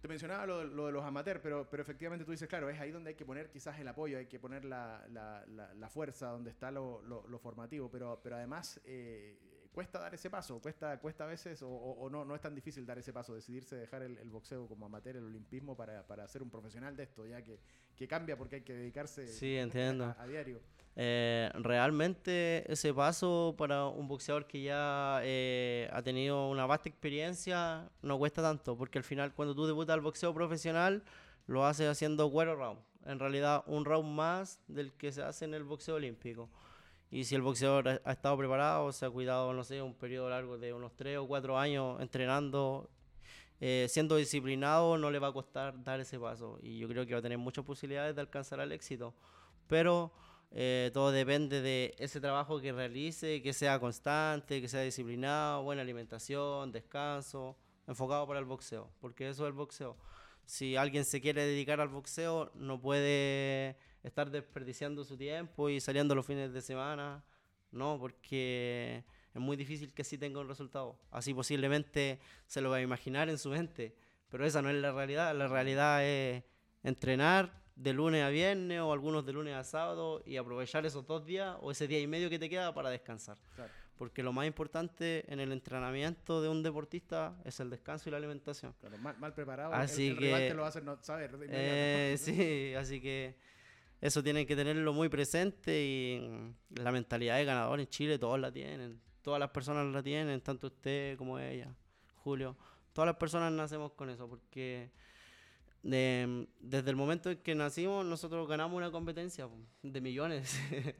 te mencionaba lo, de- lo de los amateurs, pero, pero efectivamente tú dices, claro, es ahí donde hay que poner quizás el apoyo, hay que poner la, la- la- la fuerza, donde está lo, lo- lo formativo, pero, pero además eh, cuesta dar ese paso, cuesta, cuesta a veces, o, no, no es tan difícil dar ese paso, decidirse dejar el, el boxeo como amateur, el olimpismo, para, para ser un profesional de esto, ya que, que cambia porque hay que dedicarse
Sí, entiendo.
a, a diario.
Eh, realmente ese paso para un boxeador que ya eh, ha tenido una vasta experiencia no cuesta tanto, porque al final cuando tú debutas al boxeo profesional lo haces haciendo cuatro rounds. En realidad un round más del que se hace en el boxeo olímpico. Y si el boxeador ha, estado preparado, se ha cuidado, no sé, un periodo largo de unos tres o cuatro años entrenando, eh, siendo disciplinado, no le va a costar dar ese paso. Y yo creo que va a tener muchas posibilidades de alcanzar el éxito. Pero eh, todo depende de ese trabajo que realice, que sea constante, que sea disciplinado, buena alimentación, descanso, enfocado para el boxeo, porque eso es el boxeo. Si alguien se quiere dedicar al boxeo, no puede estar desperdiciando su tiempo y saliendo los fines de semana, no, porque es muy difícil que así tenga un resultado. Así posiblemente se lo va a imaginar en su mente, pero esa no es la realidad. La realidad es entrenar de lunes a viernes o algunos de lunes a sábado y aprovechar esos dos días o ese día y medio que te queda para descansar.
Claro.
Porque lo más importante en el entrenamiento de un deportista es el descanso y la alimentación.
Claro, mal, mal preparado,
Así
el, el rival
que-
te lo hacer no saber.
Eh, (laughs) sí, así que eso tienen que tenerlo muy presente y la mentalidad de ganador en Chile todos la tienen, todas las personas la tienen, tanto usted como ella, Julio. Todas las personas nacemos con eso porque de- desde el momento en que nacimos nosotros ganamos una competencia de millones. (laughs)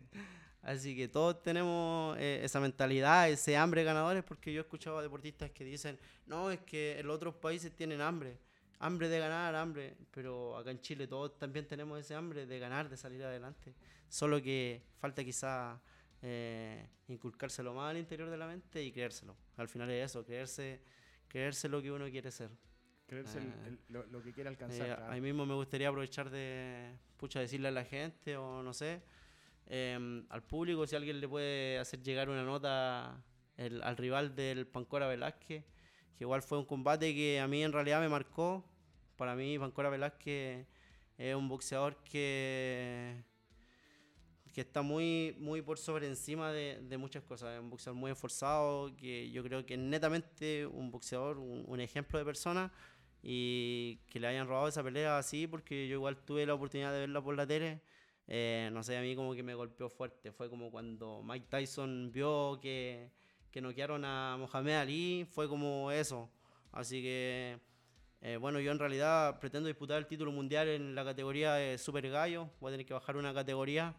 Así que todos tenemos eh, esa mentalidad, ese hambre de ganadores, porque yo he escuchado a deportistas que dicen, no, es que en otros países tienen hambre, hambre de ganar, hambre, pero acá en Chile todos también tenemos ese hambre de ganar, de salir adelante. Solo que falta quizá eh, inculcárselo más al interior de la mente y creérselo. Al final es eso, creerse, creerse lo que uno quiere ser.
Creerse el- el- lo, lo que quiere alcanzar.
Eh,
claro.
A mí mismo me gustaría aprovechar de, pucha, decirle a la gente o no sé, em, al público si alguien le puede hacer llegar una nota el- al rival del Pancora Velázquez, que igual fue un combate que a mí en realidad me marcó. Para mí Pancora Velázquez es un boxeador que que está muy, muy por sobre encima de, de muchas cosas. Es un boxeador muy esforzado, que yo creo que es netamente un boxeador, un, un ejemplo de persona y que le hayan robado esa pelea así, porque yo igual tuve la oportunidad de verla por la tele. eh, no sé, a mí como que me golpeó fuerte. Fue como cuando Mike Tyson vio que, que noquearon a Mohamed Ali, fue como eso. Así que, eh, bueno, yo en realidad pretendo disputar el título mundial en la categoría de Super Gallo. Voy a tener que bajar una categoría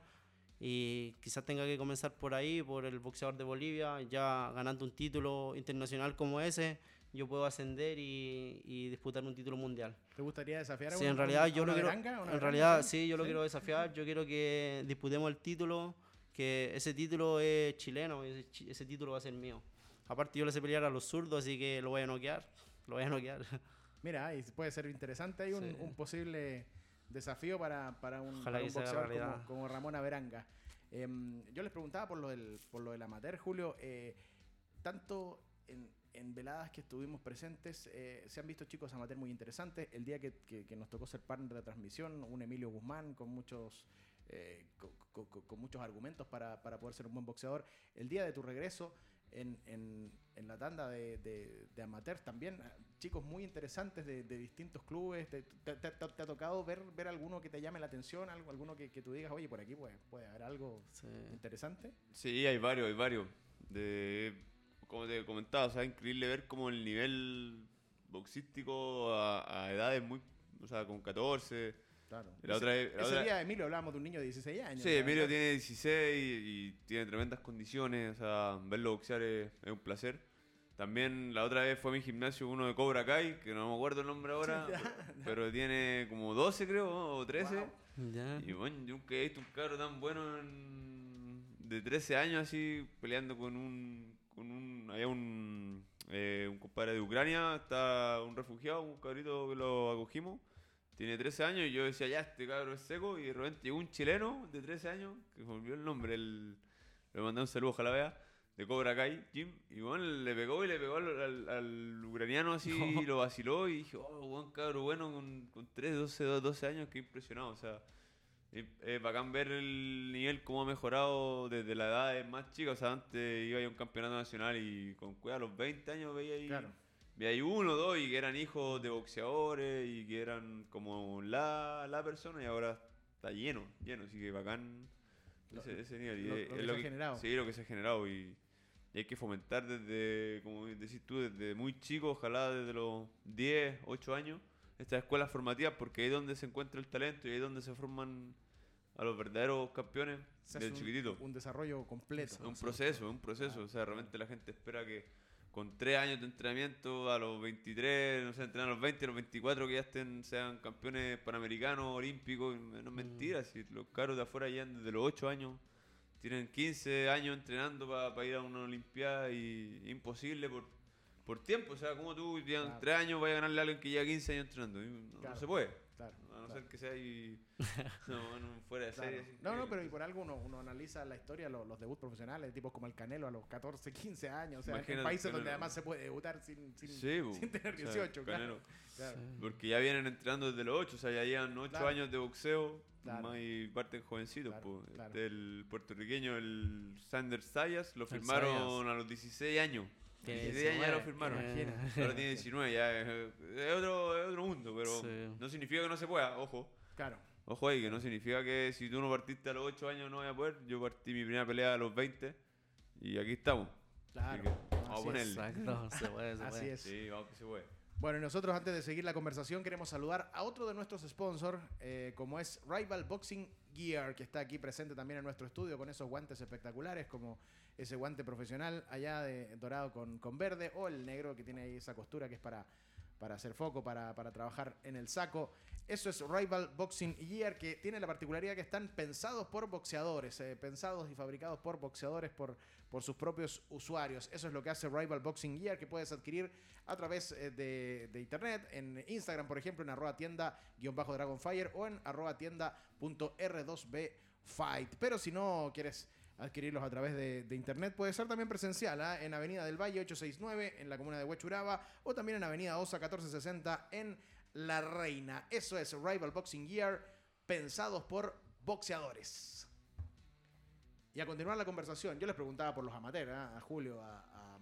y quizás tenga que comenzar por ahí, por el boxeador de Bolivia, ya ganando un título internacional como ese, yo puedo ascender y, y disputar un título mundial.
¿Te gustaría desafiar a
Sí, en realidad yo lo quiero, en realidad sí, yo lo quiero desafiar, yo quiero que disputemos el título, que ese título es chileno, ese, ese título va a ser mío. Aparte yo le sé pelear a los zurdos, así que lo voy a noquear, lo voy a noquear. (laughs)
Mira, y puede ser interesante. Hay un,
Sí.
un posible desafío para, para un, para un boxeador como, como Ramón Averanga. Em, yo les preguntaba por lo del, por lo del amateur, Julio. eh, tanto en, en veladas que estuvimos presentes, eh, se han visto chicos amateur muy interesantes. El día que, que- que nos tocó ser partner de transmisión, un Emilio Guzmán con muchos, eh, co- co- co- con, muchos argumentos para, para poder ser un buen boxeador. El día de tu regreso en, en- en la tanda de, de, de amateurs también, eh, chicos muy interesantes de, de distintos clubes. ¿Te, te- te- te- te ha tocado ver, ver alguno que te llame la atención? algo Alguno que, que tú digas, oye, por aquí puede, puede haber algo
Sí.
interesante.
Sí, hay varios, hay varios. De, como te comentaba, o sea, increíble ver como el nivel boxístico a, a edades muy, o sea, con 14.
Claro.
La
ese
otra vez- la
ese
otra-
día, Emilio, hablábamos de un niño de 16 años.
Sí,
¿verdad?
Emilio tiene 16 y, y tiene tremendas condiciones, o sea, verlo boxear es, es un placer. También la otra vez fue a mi gimnasio uno de Cobra Kai, que no me acuerdo el nombre ahora, (laughs) pero tiene como 12 creo, o 13.
Wow.
Ya.
Y bueno, yo nunca he visto un cabro tan bueno en- de 13 años así, peleando con un... Con un había un, eh, un compadre de Ucrania, está un refugiado, un cabrito que lo acogimos. Tiene 13 años y yo decía, ya, este cabro es seco. Y de repente llegó un chileno de 13 años, que me olvidó el nombre, el, le mandé un saludo, ojalá vea, de Cobra Kai, Jim. Y bueno, le pegó y le pegó al, al- al ucraniano así, (laughs) y lo vaciló. Y dije, oh, buen cabro bueno con, con 13, 12, 12 años, qué impresionado. O sea, es, es bacán ver el nivel cómo ha mejorado desde la edad más chica. O sea, antes iba a un campeonato nacional y con cuidado a los 20 años veía ahí.
Claro.
Veía ahí uno, dos, y que eran hijos de boxeadores y que eran como la, la persona y ahora está lleno, lleno. Así que bacán
Lo-
ese, ese nivel.
Lo-
es-
lo
es
que se ha generado.
Sí, lo que se ha generado. Y, y hay que fomentar desde, como decís tú, desde muy chico, ojalá desde los 10, 8 años, estas escuelas formativas, porque ahí es donde se encuentra el talento y ahí es donde se forman a los verdaderos campeones
un-
chiquitito.
Un, desarrollo completo.
Es un proceso, es un proceso. O sea, realmente la gente espera que con tres años de entrenamiento a los 23, no sé, entrenar a los 20, a los 24 que ya estén, sean campeones panamericanos, olímpicos. No es mentira, si los caros de afuera ya desde los 8 años tienen 15 años entrenando para ir a una olimpiada y imposible por, por tiempo. O sea, como tú ya
Claro.
3 años vas a ganarle a alguien que lleva 15 años entrenando. No, no se puede.
Claro,
Que sea ahí, (laughs) no, no, fuera de
Claro.
serie.
No, no, pero y por algo uno, uno analiza la historia, los, los debuts profesionales, tipos como el Canelo a los 14, 15 años, o sea, en
Imagínate,
países donde
Canelo.
además se puede debutar sin, sin,
Sí,
sin tener
O sea,
18, claro. Claro.
Porque ya vienen entrenando desde los 8, o sea, ya llevan 8
Claro.
años de boxeo más y parten jovencitos.
Claro, claro.
El puertorriqueño, el Sanders Sayas, lo
El
firmaron
Sayas.
a los 16 años.
Tiene
16 años ya lo
19,
firmaron. Ahora tiene 19, ya es, otro, es otro mundo, pero
Sí.
no significa que no se pueda, ojo.
Claro.
Ojo ahí, que no significa que si tú no partiste a los 8 años no vayas a poder. Yo partí mi primera pelea a los 20 y aquí estamos.
Claro.
que vamos a
Así
ponerle.
es.
Exacto, se puede, se
Así
puede.
es.
Sí, vamos que se puede.
Bueno, y nosotros antes de seguir la conversación queremos saludar a otro de nuestros sponsors, eh, como es Rival Boxing Gear, que está aquí presente también en nuestro estudio con esos guantes espectaculares, como ese guante profesional allá de dorado con, con verde, o el negro que tiene ahí esa costura que es para, para hacer foco, para, para trabajar en el saco. Eso es Rival Boxing Gear, que tiene la particularidad que están pensados por boxeadores, eh, pensados y fabricados por boxeadores, por, por sus propios usuarios. Eso es lo que hace Rival Boxing Gear, que puedes adquirir a través eh, de, de internet, en Instagram, por ejemplo, en arroba tienda guion bajo Dragonfire o en arroba tienda.r2b Fight. Pero si no quieres adquirirlos a través de, de internet, puede ser también presencial ¿ah? en Avenida del Valle 869, en la comuna de Huechuraba, o también en Avenida Osa 1460, en La Reina. Eso es Rival Boxing Gear, pensados por boxeadores. Y a continuar la conversación, yo les preguntaba por los amateurs, ¿ah? a Julio, a, a-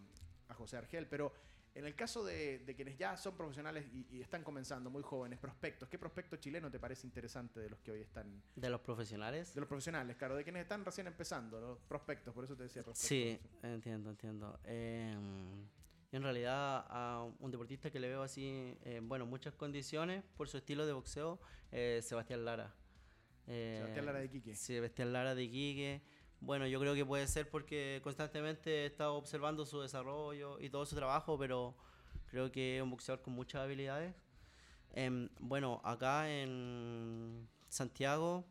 a José Argel, pero en el caso de, de quienes ya son profesionales y, y están comenzando, muy jóvenes, prospectos, ¿qué prospecto chileno te parece interesante de los que hoy están?
De los profesionales.
De los profesionales, claro, de quienes están recién empezando, los prospectos, por eso te decía prospectos.
Sí, entiendo, entiendo. Eh, en realidad a un deportista que le veo así, eh, bueno, muchas condiciones por su estilo de boxeo, eh, Sebastián Lara. Eh,
Sebastián Lara de Iquique.
Sebastián Lara de Iquique. Bueno, yo creo que puede ser porque constantemente he estado observando su desarrollo y todo su trabajo, pero creo que es un boxeador con muchas habilidades. Em, bueno, acá en Santiago,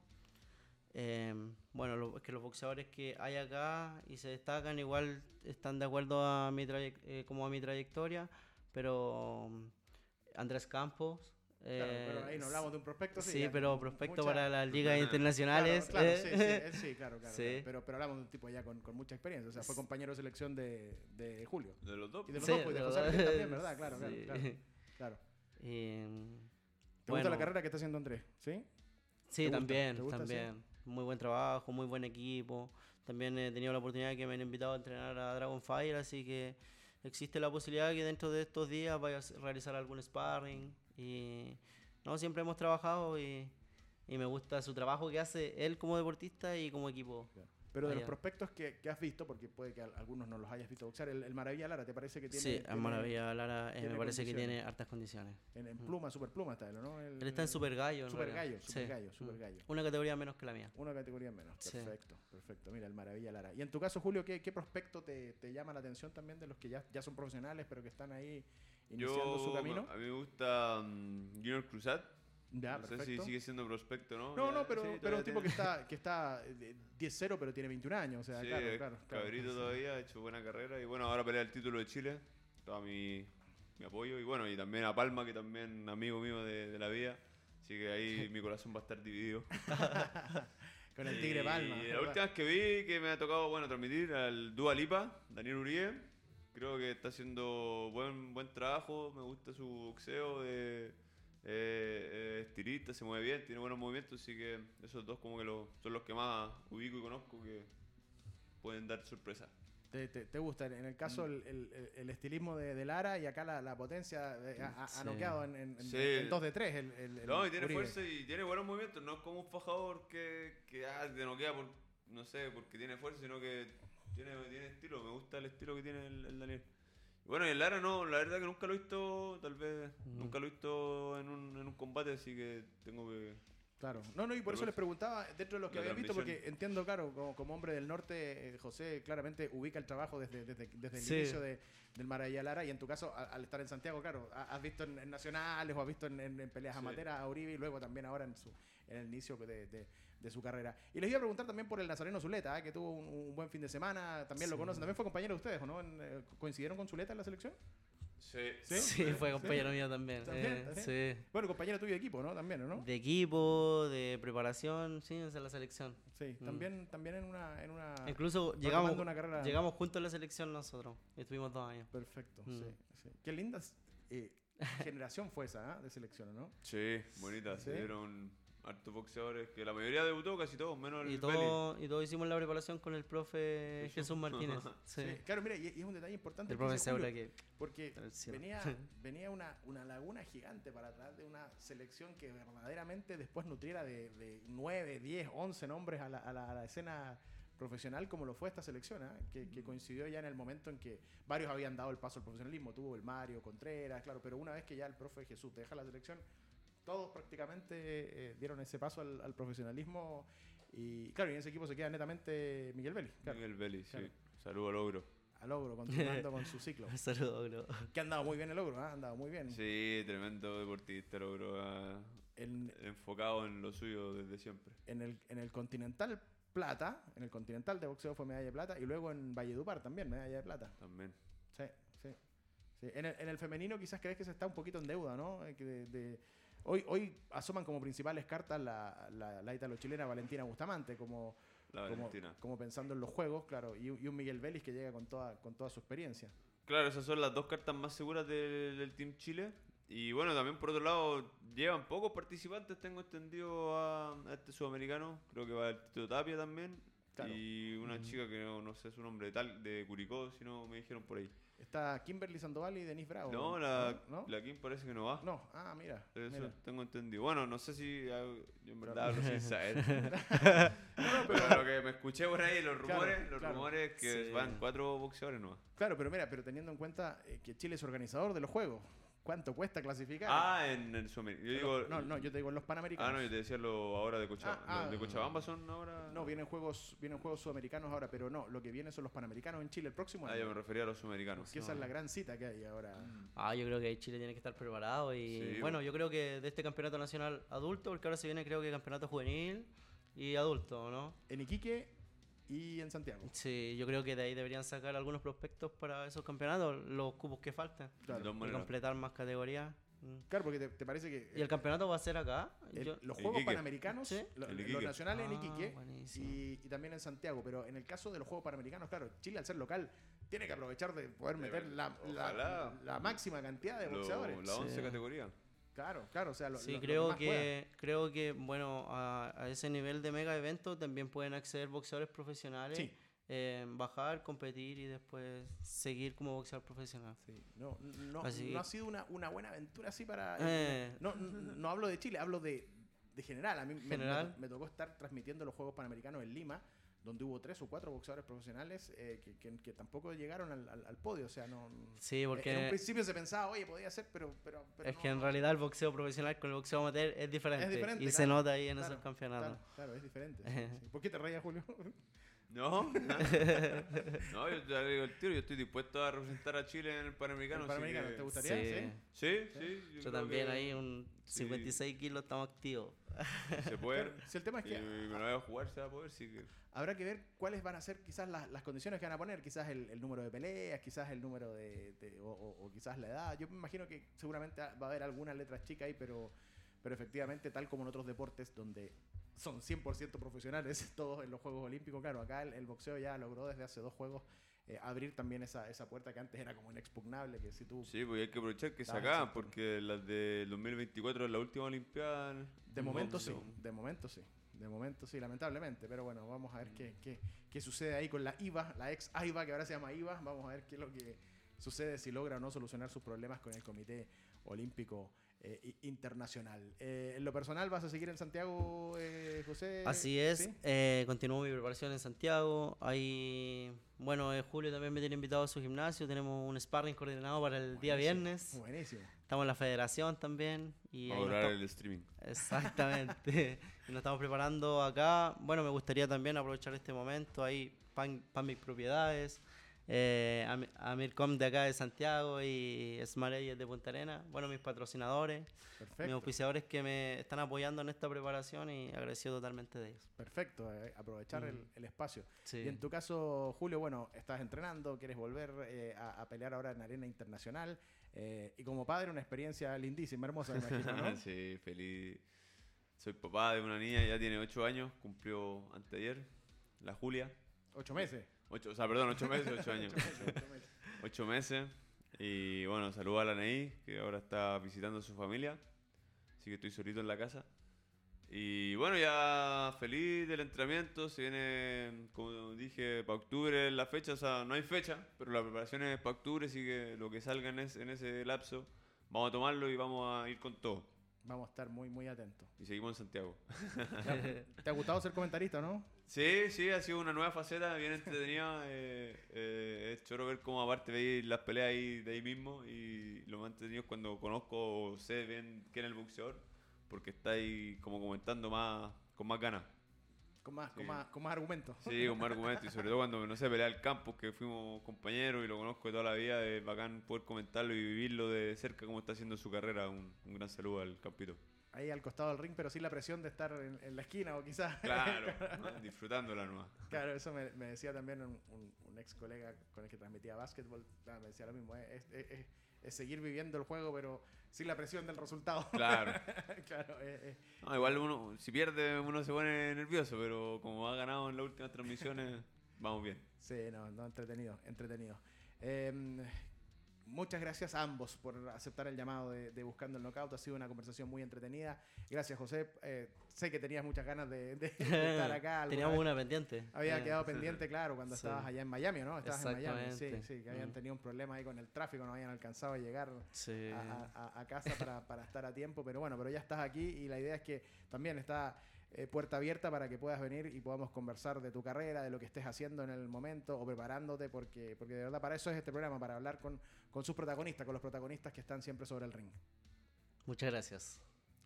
em, bueno, lo- es que los boxeadores que hay acá y se destacan igual están de acuerdo a mi eh, como a mi trayectoria, pero mm, Andrés Campos
Claro,
Eh,
pero ahí no hablamos de un prospecto.
Sí,
ya
pero prospecto
mucha-
para las ligas
Claro,
internacionales.
Claro, claro,
eh,
sí, sí, sí, (laughs) claro, claro,
Sí.
claro. Pero, pero hablamos de un tipo ya con, con mucha experiencia. O sea, fue compañero de selección de, de Julio.
De los dos.
Y de los
Sí,
dos, pues, de José
dos.
también, ¿verdad? Claro, claro,
Sí.
claro, claro. (laughs)
Eh,
¿Te gusta la
bueno,
carrera que está haciendo Andrés? ¿Sí?
Sí,
¿Te gusta?
también,
¿Te gusta, sí?
también. Muy buen trabajo, muy buen equipo. También he tenido la oportunidad de que me han invitado a entrenar a Dragonfire, así que existe la posibilidad de que dentro de estos días vaya a realizar algún sparring. Y no, siempre hemos trabajado y, y me gusta su trabajo que hace él como deportista y como equipo.
Pero de los prospectos que, que has visto, porque puede que al- algunos no los hayas visto boxear, el, el Maravilla Lara, ¿te parece que tiene.
Sí, a Maravilla Lara eh, me parece que tiene hartas condiciones.
En, en pluma, super pluma está él, ¿no? El-
Él está en Super Gallo.
Super
realidad.
Gallo, Super
Sí.
Gallo, Super
Mm.
Gallo.
Una categoría menos que la mía.
Una categoría menos.
Sí.
Perfecto, perfecto. Mira, el Maravilla Lara. Y en tu caso, Julio, ¿qué, qué prospecto te, te llama la atención también de los que ya, ya son profesionales, pero que están ahí iniciando su camino?
a mí me gusta mm, Junior Cruzat.
Ya,
no sé si
perfecto.
sigue siendo prospecto, ¿no?
No,
Ya-
no, pero,
sí,
pero un tipo que está, que está eh, 10-0, pero tiene 21 años. O sea,
Sí,
claro,
es
claro. claro.
cabrito
Sí.
todavía, ha hecho buena carrera y bueno, ahora pelea el título de Chile. Todo mi, mi apoyo y bueno, y también a Palma, que también amigo mío de, de la vida. Así que ahí mi corazón va a estar dividido. (laughs)
Con el Tigre
Y
Palma.
la
¿verdad?
última vez que vi que me ha tocado bueno transmitir al Dua Lipa, Daniel Uribe. Creo que está haciendo buen buen trabajo, me gusta su boxeo de eh, eh, estilista, se mueve bien, tiene buenos movimientos, así que esos dos como que lo- son los que más ubico y conozco que pueden dar sorpresa.
¿Te, te, te gusta? En el
Mm.
caso, el, el- el estilismo de, de Lara y acá la, la potencia eh, ha, noqueado en, en, en-
Sí.
en 2 de 3. El, el- el
No, y tiene
Uribe.
fuerza y tiene buenos movimientos. No es como un fajador que, que ah, te noquea por, no sé, porque tiene fuerza, sino que tiene, tiene estilo. Me gusta el estilo que tiene el, el Daniel. Bueno, y el Lara no, la verdad que nunca lo he visto, tal vez,
Mm.
nunca lo he visto en un, en un combate, así que tengo que...
Claro. No, no, y por
Pero
eso les
es-
preguntaba, dentro de los que habían visto, porque entiendo, claro, como, como hombre del norte, eh, José claramente ubica el trabajo desde, desde, desde el
Sí.
inicio de, del Maravilla Lara, y en tu caso, a- al estar en Santiago, claro, ha- has visto en, en nacionales o has visto en, en- en peleas
Sí.
amateras a Uribe y luego también ahora en, su, en el inicio de, de- de su carrera. Y les iba a preguntar también por el Nazareno Zuleta, ¿eh? que tuvo un, un buen fin de semana, también lo conocen, también fue compañero de ustedes, ¿o no? En, eh, ¿Coincidieron con Zuleta en la selección?
Sí,
¿Sí?
Sí, fue compañero mío también.
¿También?
eh,
¿También?
sí.
Bueno, compañero tuyo de equipo, ¿no? También, ¿o ¿no?
De equipo, de preparación, sí, esa es la selección.
Sí,
Mm.
también, también en una... En una
Incluso llegamos,
una carrera-
llegamos juntos a la selección nosotros. Estuvimos dos años.
Perfecto,
Mm.
sí, sí. Qué linda eh, (laughs) generación fue esa. De selección, ¿no?
Sí, bonita.
¿Sí?
Se dieron hartos boxeadores, que la mayoría debutó, casi todos, menos el
Y todo, y todo hicimos la preparación con el profe
Jesús.
Jesús Martínez. (laughs)
Sí.
Sí.
Claro, mira, y, y es un detalle importante.
El profe Seula que
Porque
el
venía, (laughs) venía una, una laguna gigante para atrás de una selección que verdaderamente después nutriera de, de 9, 10, 11 nombres a la, a la- a la escena profesional como lo fue esta selección, ¿ah? que, que coincidió ya en el momento en que varios habían dado el paso al profesionalismo. Tuvo el Mario, Contreras, claro, pero una vez que ya el profe Jesús deja la selección, todos prácticamente eh, dieron ese paso al, al profesionalismo. Y claro, y en ese equipo se queda netamente Miguel Vélez, claro,
Miguel Belli, sí. Saludo al ogro.
al ogro, continuando con su ciclo. (laughs)
Saludos, bro.
Que ha andado muy bien el ogro, ¿ah? ha andado muy bien.
Sí, tremendo deportista, el ogro. ah,
En,
enfocado en lo suyo desde siempre.
en el, en el Continental Plata, en el Continental de boxeo fue medalla de plata y luego en Valledupar también medalla de plata.
También.
Sí, sí. sí. En, el, en el femenino quizás crees que se está un poquito en deuda, ¿no? Eh, que de- de- hoy, hoy asoman como principales cartas la, la, la italo-chilena Valentina Bustamante, como,
La
como, pensando en los juegos, claro, y, y un Miguel Vélez que llega con toda, con toda su experiencia.
Claro, esas son las dos cartas más seguras del, del Team Chile. Y bueno, también por otro lado, llevan pocos participantes, tengo entendido, a, a este sudamericano. Creo que va el Tito Tapia también.
Claro.
Y una chica que no, no sé su nombre, tal, de Curicó, si no me dijeron por ahí.
Está Kimberly Sandoval y Denis Bravo.
no, la,
¿No?
la Kim parece que no va.
No, ah, mira.
Eso
mira.
tengo entendido. Bueno, no sé si ah, yo en verdad hablo sin (laughs) saber. (laughs) pero lo que me escuché por ahí, los
Claro,
rumores, los
claro.
rumores que
Sí.
van cuatro boxeadores nomás.
Claro, pero mira, pero teniendo en cuenta eh, que Chile es organizador de los juegos, ¿cuánto cuesta clasificar?
Ah, en el Sudamericano. Yo digo.
no, no, yo te digo en los Panamericanos.
Ah, no, yo te decía lo ahora de Cochabamba.
Ah, ah.
¿Los de Cochabamba son ahora?
No, vienen juegos, vienen juegos sudamericanos ahora, pero no, lo que viene son los panamericanos en Chile el próximo
Ah,
año.
yo me refería a los sudamericanos.
que esa es la gran cita que hay ahora.
Ah, yo creo que ahí Chile tiene que estar preparado y
Sí,
bueno, yo creo que de este campeonato nacional adulto, porque ahora se viene creo que campeonato juvenil y adulto, ¿no?
En Iquique y en Santiago.
Sí, yo creo que de ahí deberían sacar algunos prospectos para esos campeonatos, los cupos que faltan,
Claro.
y completar más categorías. Mm.
Claro, porque te, te parece que
¿Y el campeonato va a ser acá?
el-
Yo-
los
En
Juegos
Iquique.
Panamericanos,
¿Sí?
lo-
En
los
Iquique.
nacionales en
Ah,
Iquique
buenísimo.
y, y también en Santiago, pero en el caso de los Juegos Panamericanos, claro, Chile al ser local tiene que aprovechar de poder meter la, la- la máxima cantidad de
Lo-
boxeadores.
la 11
Sí.
categoría.
Claro, claro, o sea, lo,
Sí,
lo- lo
creo
más pueda.
que, creo que, bueno, a, a ese nivel de mega evento también pueden acceder boxeadores profesionales,
Sí.
eh, bajar, competir y después seguir como boxeador profesional.
Sí, no, no,
Así-
no ha sido una, una buena aventura así para...
Eh.
No, no, no hablo de Chile, hablo de, de general. A mí me-
General.
Me, me tocó estar transmitiendo los Juegos Panamericanos en Lima, donde hubo tres o cuatro boxeadores profesionales eh, que, que- que tampoco llegaron al, al- al podio. O sea, no...
Sí,
En un
porque
principio se pensaba, oye, podía ser, pero... pero, pero
es
no,
que en
no.
realidad el boxeo profesional con el boxeo amateur es diferente.
diferente,
y se
claro,
nota ahí en
claro,
esos campeonatos.
Claro, claro, es diferente. sí, (laughs) sí. ¿Por qué te reías, Julio?
No, (laughs) no, yo te digo el tiro, yo estoy dispuesto a representar a Chile en el Panamericano.
¿El Panamericano
que-
te gustaría?
Sí.
Sí, sí.
Yo
creo
también
que
ahí un
sí.
56 kilos estamos activos. (laughs)
Se puede.
Si el tema es que
me lo voy a jugar, se va a poder, sí que.
habrá que ver cuáles van a ser quizás las, las condiciones que van a poner, quizás el, el número de peleas, quizás el número de, de- o, o- o quizás la edad. Yo me imagino que seguramente va a haber algunas letras chicas ahí, pero, pero efectivamente, tal como en otros deportes donde son 100% profesionales, (laughs) todos en los Juegos Olímpicos, claro, acá el, el boxeo ya logró desde hace dos Juegos eh, abrir también esa, esa puerta que antes era como inexpugnable, que si tú...
Sí, pues hay que aprovechar que se
Ah,
acaban, porque las del 2024 es la última Olimpiada.
De momento sí, de momento sí. De momento sí, lamentablemente. Pero bueno, vamos a ver qué, qué, qué sucede ahí con la IVA, la ex AIVA, que ahora se llama IVA. Vamos a ver qué es lo que sucede, si logra o no solucionar sus problemas con el Comité Olímpico eh, Internacional. Eh, en lo personal, ¿vas a seguir en Santiago, eh, José?
Así es,
¿Sí?
eh, continúo mi preparación en Santiago. Ahí, bueno, en julio también me tiene invitado a su gimnasio. Tenemos un sparring coordinado para el día viernes.
Buenísimo.
Estamos en la federación también. Y
A
ahí
el streaming.
Exactamente. (laughs) y nos estamos preparando acá. Bueno, me gustaría también aprovechar este momento. Ahí, Pan, Pan Mis Propiedades, eh, Am- Amircom de acá de Santiago y Smart Edge de Punta Arena. Bueno, mis patrocinadores, mis
Perfecto.
auspiciadores que me están apoyando en esta preparación y agradecido totalmente de ellos.
Perfecto, eh, aprovechar el, el espacio.
Sí.
Y en tu caso, Julio, bueno, estás entrenando, quieres volver eh, a, a pelear ahora en arena internacional. eh, y como padre, una experiencia lindísima, hermosa, me imagino, ¿no? (laughs)
sí, feliz. Soy papá de una niña, ya tiene 8 años, cumplió anteayer, la Julia.
Ocho meses.
Ocho, o sea, perdón, 8 meses, 8 años.
Ocho meses, ocho meses.
8 meses. Y bueno, saludo a la Neí, que ahora está visitando a su familia. Así que estoy solito en la casa. Y bueno, ya feliz del entrenamiento. Se viene, como dije, para octubre la fecha. O sea, no hay fecha, pero la preparación es para octubre. Así que lo que salga en, ese- en ese lapso, vamos a tomarlo y vamos a ir con todo.
Vamos a estar muy, muy atentos.
Y seguimos en Santiago. (laughs)
¿Te ha gustado ser comentarista, no?
Sí, sí, ha sido una nueva faceta bien entretenida. (laughs) eh, eh, es choro ver cómo aparte veis las peleas ahí de ahí mismo y lo más entretenido es cuando conozco o sé bien quién es el boxeador porque está ahí como comentando más con más ganas.
Con más, con
Sí.
más, con más argumentos.
Sí, con más argumentos y sobre todo cuando, no sé, pelea el campo, que fuimos compañeros y lo conozco de toda la vida, es bacán poder comentarlo y vivirlo de cerca cómo está haciendo su carrera. Un, un gran saludo al campito.
Ahí al costado del ring, pero sin la presión de estar en, en la esquina o quizás.
Claro, (laughs) ¿no? disfrutándola nomás.
Claro, eso me, me decía también un, un- un ex colega con el que transmitía básquetbol. ah, me decía lo mismo, eh, es, es- es- es seguir viviendo el juego, pero sin la presión del resultado. (laughs)
Claro.
claro, eh, eh.
No, igual uno, si pierde uno se pone nervioso, pero como ha ganado en las últimas transmisiones, vamos bien.
Sí, no, no, entretenido, entretenido. Em, muchas gracias a ambos por aceptar el llamado de, de Buscando el Knockout. Ha sido una conversación muy entretenida. Gracias, José. Eh, sé que tenías muchas ganas de, (laughs) estar acá.
Teníamos
vez.
una pendiente.
Había
Eh,
quedado pendiente, claro, cuando
Sí.
estabas allá en Miami, ¿no? Estabas en Miami. Sí, sí, que habían
Mm.
tenido un problema ahí con el tráfico, no habían alcanzado a llegar
Sí.
a, a- a casa para, para estar a tiempo, pero bueno, pero ya estás aquí y la idea es que también está eh, puerta abierta para que puedas venir y podamos conversar de tu carrera, de lo que estés haciendo en el momento o preparándote, porque, porque de verdad para eso es este programa, para hablar con, con sus protagonistas, con los protagonistas que están siempre sobre el ring.
Muchas gracias.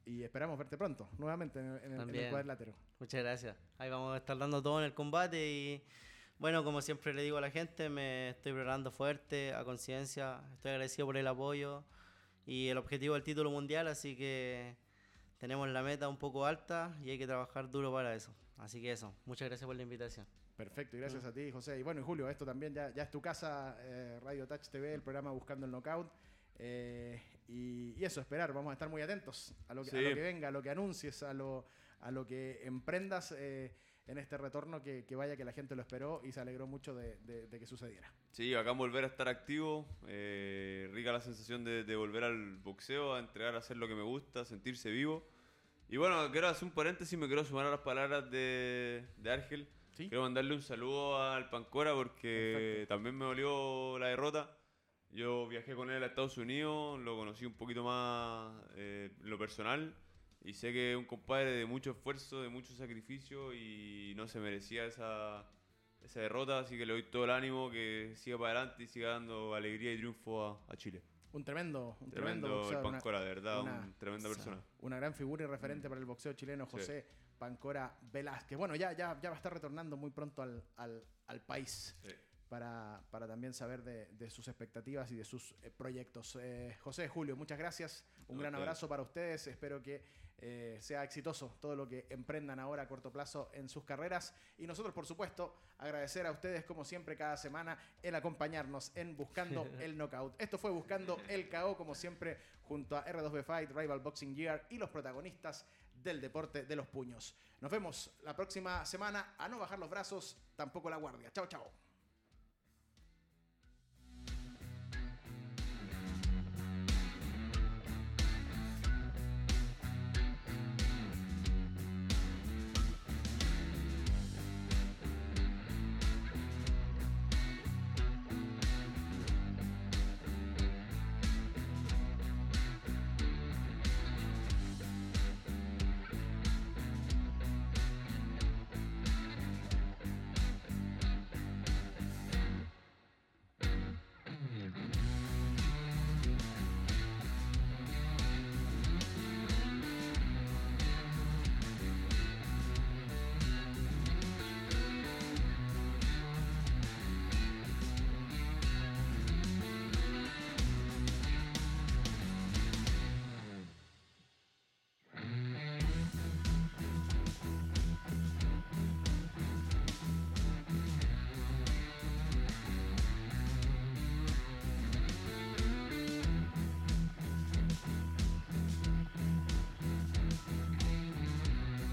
Y esperamos verte pronto, nuevamente en el, en el- en el
También.
cuadrilátero.
Muchas gracias. Ahí vamos a estar dando todo en el combate y bueno, como siempre le digo a la gente, me estoy preparando fuerte, a conciencia, estoy agradecido por el apoyo y el objetivo del título mundial, así que tenemos la meta un poco alta y hay que trabajar duro para eso. Así que eso, muchas gracias por la invitación.
Perfecto, y gracias
Mm.
a ti, José. Y bueno, y Julio, esto también ya, ya es tu casa, eh, Radio Touch TV, el programa Buscando el Knockout. Eh, y, eso, esperar, vamos a estar muy atentos a lo que, a lo que venga, a lo que anuncies, a lo, a lo que emprendas eh, en este retorno, que, vaya que la gente lo esperó y se alegró mucho de, que sucediera.
Sí, acá volver a estar activo, eh, rica la sensación de, volver al boxeo, a entregar a hacer lo que me gusta, sentirse vivo. Y bueno, quiero hacer un paréntesis, me quiero sumar a las palabras de, de Argel. Quiero mandarle un saludo al Pancora porque también me dolió la derrota. Yo viajé con él a Estados Unidos, lo conocí un poquito más eh, lo personal y sé que es un compadre de mucho esfuerzo, de mucho sacrificio y no se merecía esa, esa derrota, así que le doy todo el ánimo que siga para adelante y siga dando alegría y triunfo a, Chile.
Un tremendo, un
tremendo, tremendo Pancora, de verdad, una, tremenda persona.
Una gran figura y referente mm. para el boxeo chileno, José Pancora Velázquez. Bueno, ya, ya, ya va a estar retornando muy pronto al, al, al país. Sí para, también saber de, sus expectativas y de sus eh, proyectos. Eh, José, Julio, muchas gracias. Un gran abrazo para ustedes. Espero que eh, sea exitoso todo lo que emprendan ahora a corto plazo en sus carreras. Y nosotros, por supuesto, agradecer a ustedes, como siempre, cada semana, el acompañarnos en Buscando (laughs) el Knockout. Esto fue Buscando el KO, como siempre, junto a R2B Fight, Rival Boxing Gear y los protagonistas del deporte de los puños. Nos vemos la próxima semana. A no bajar los brazos, tampoco la guardia. Chao, chao.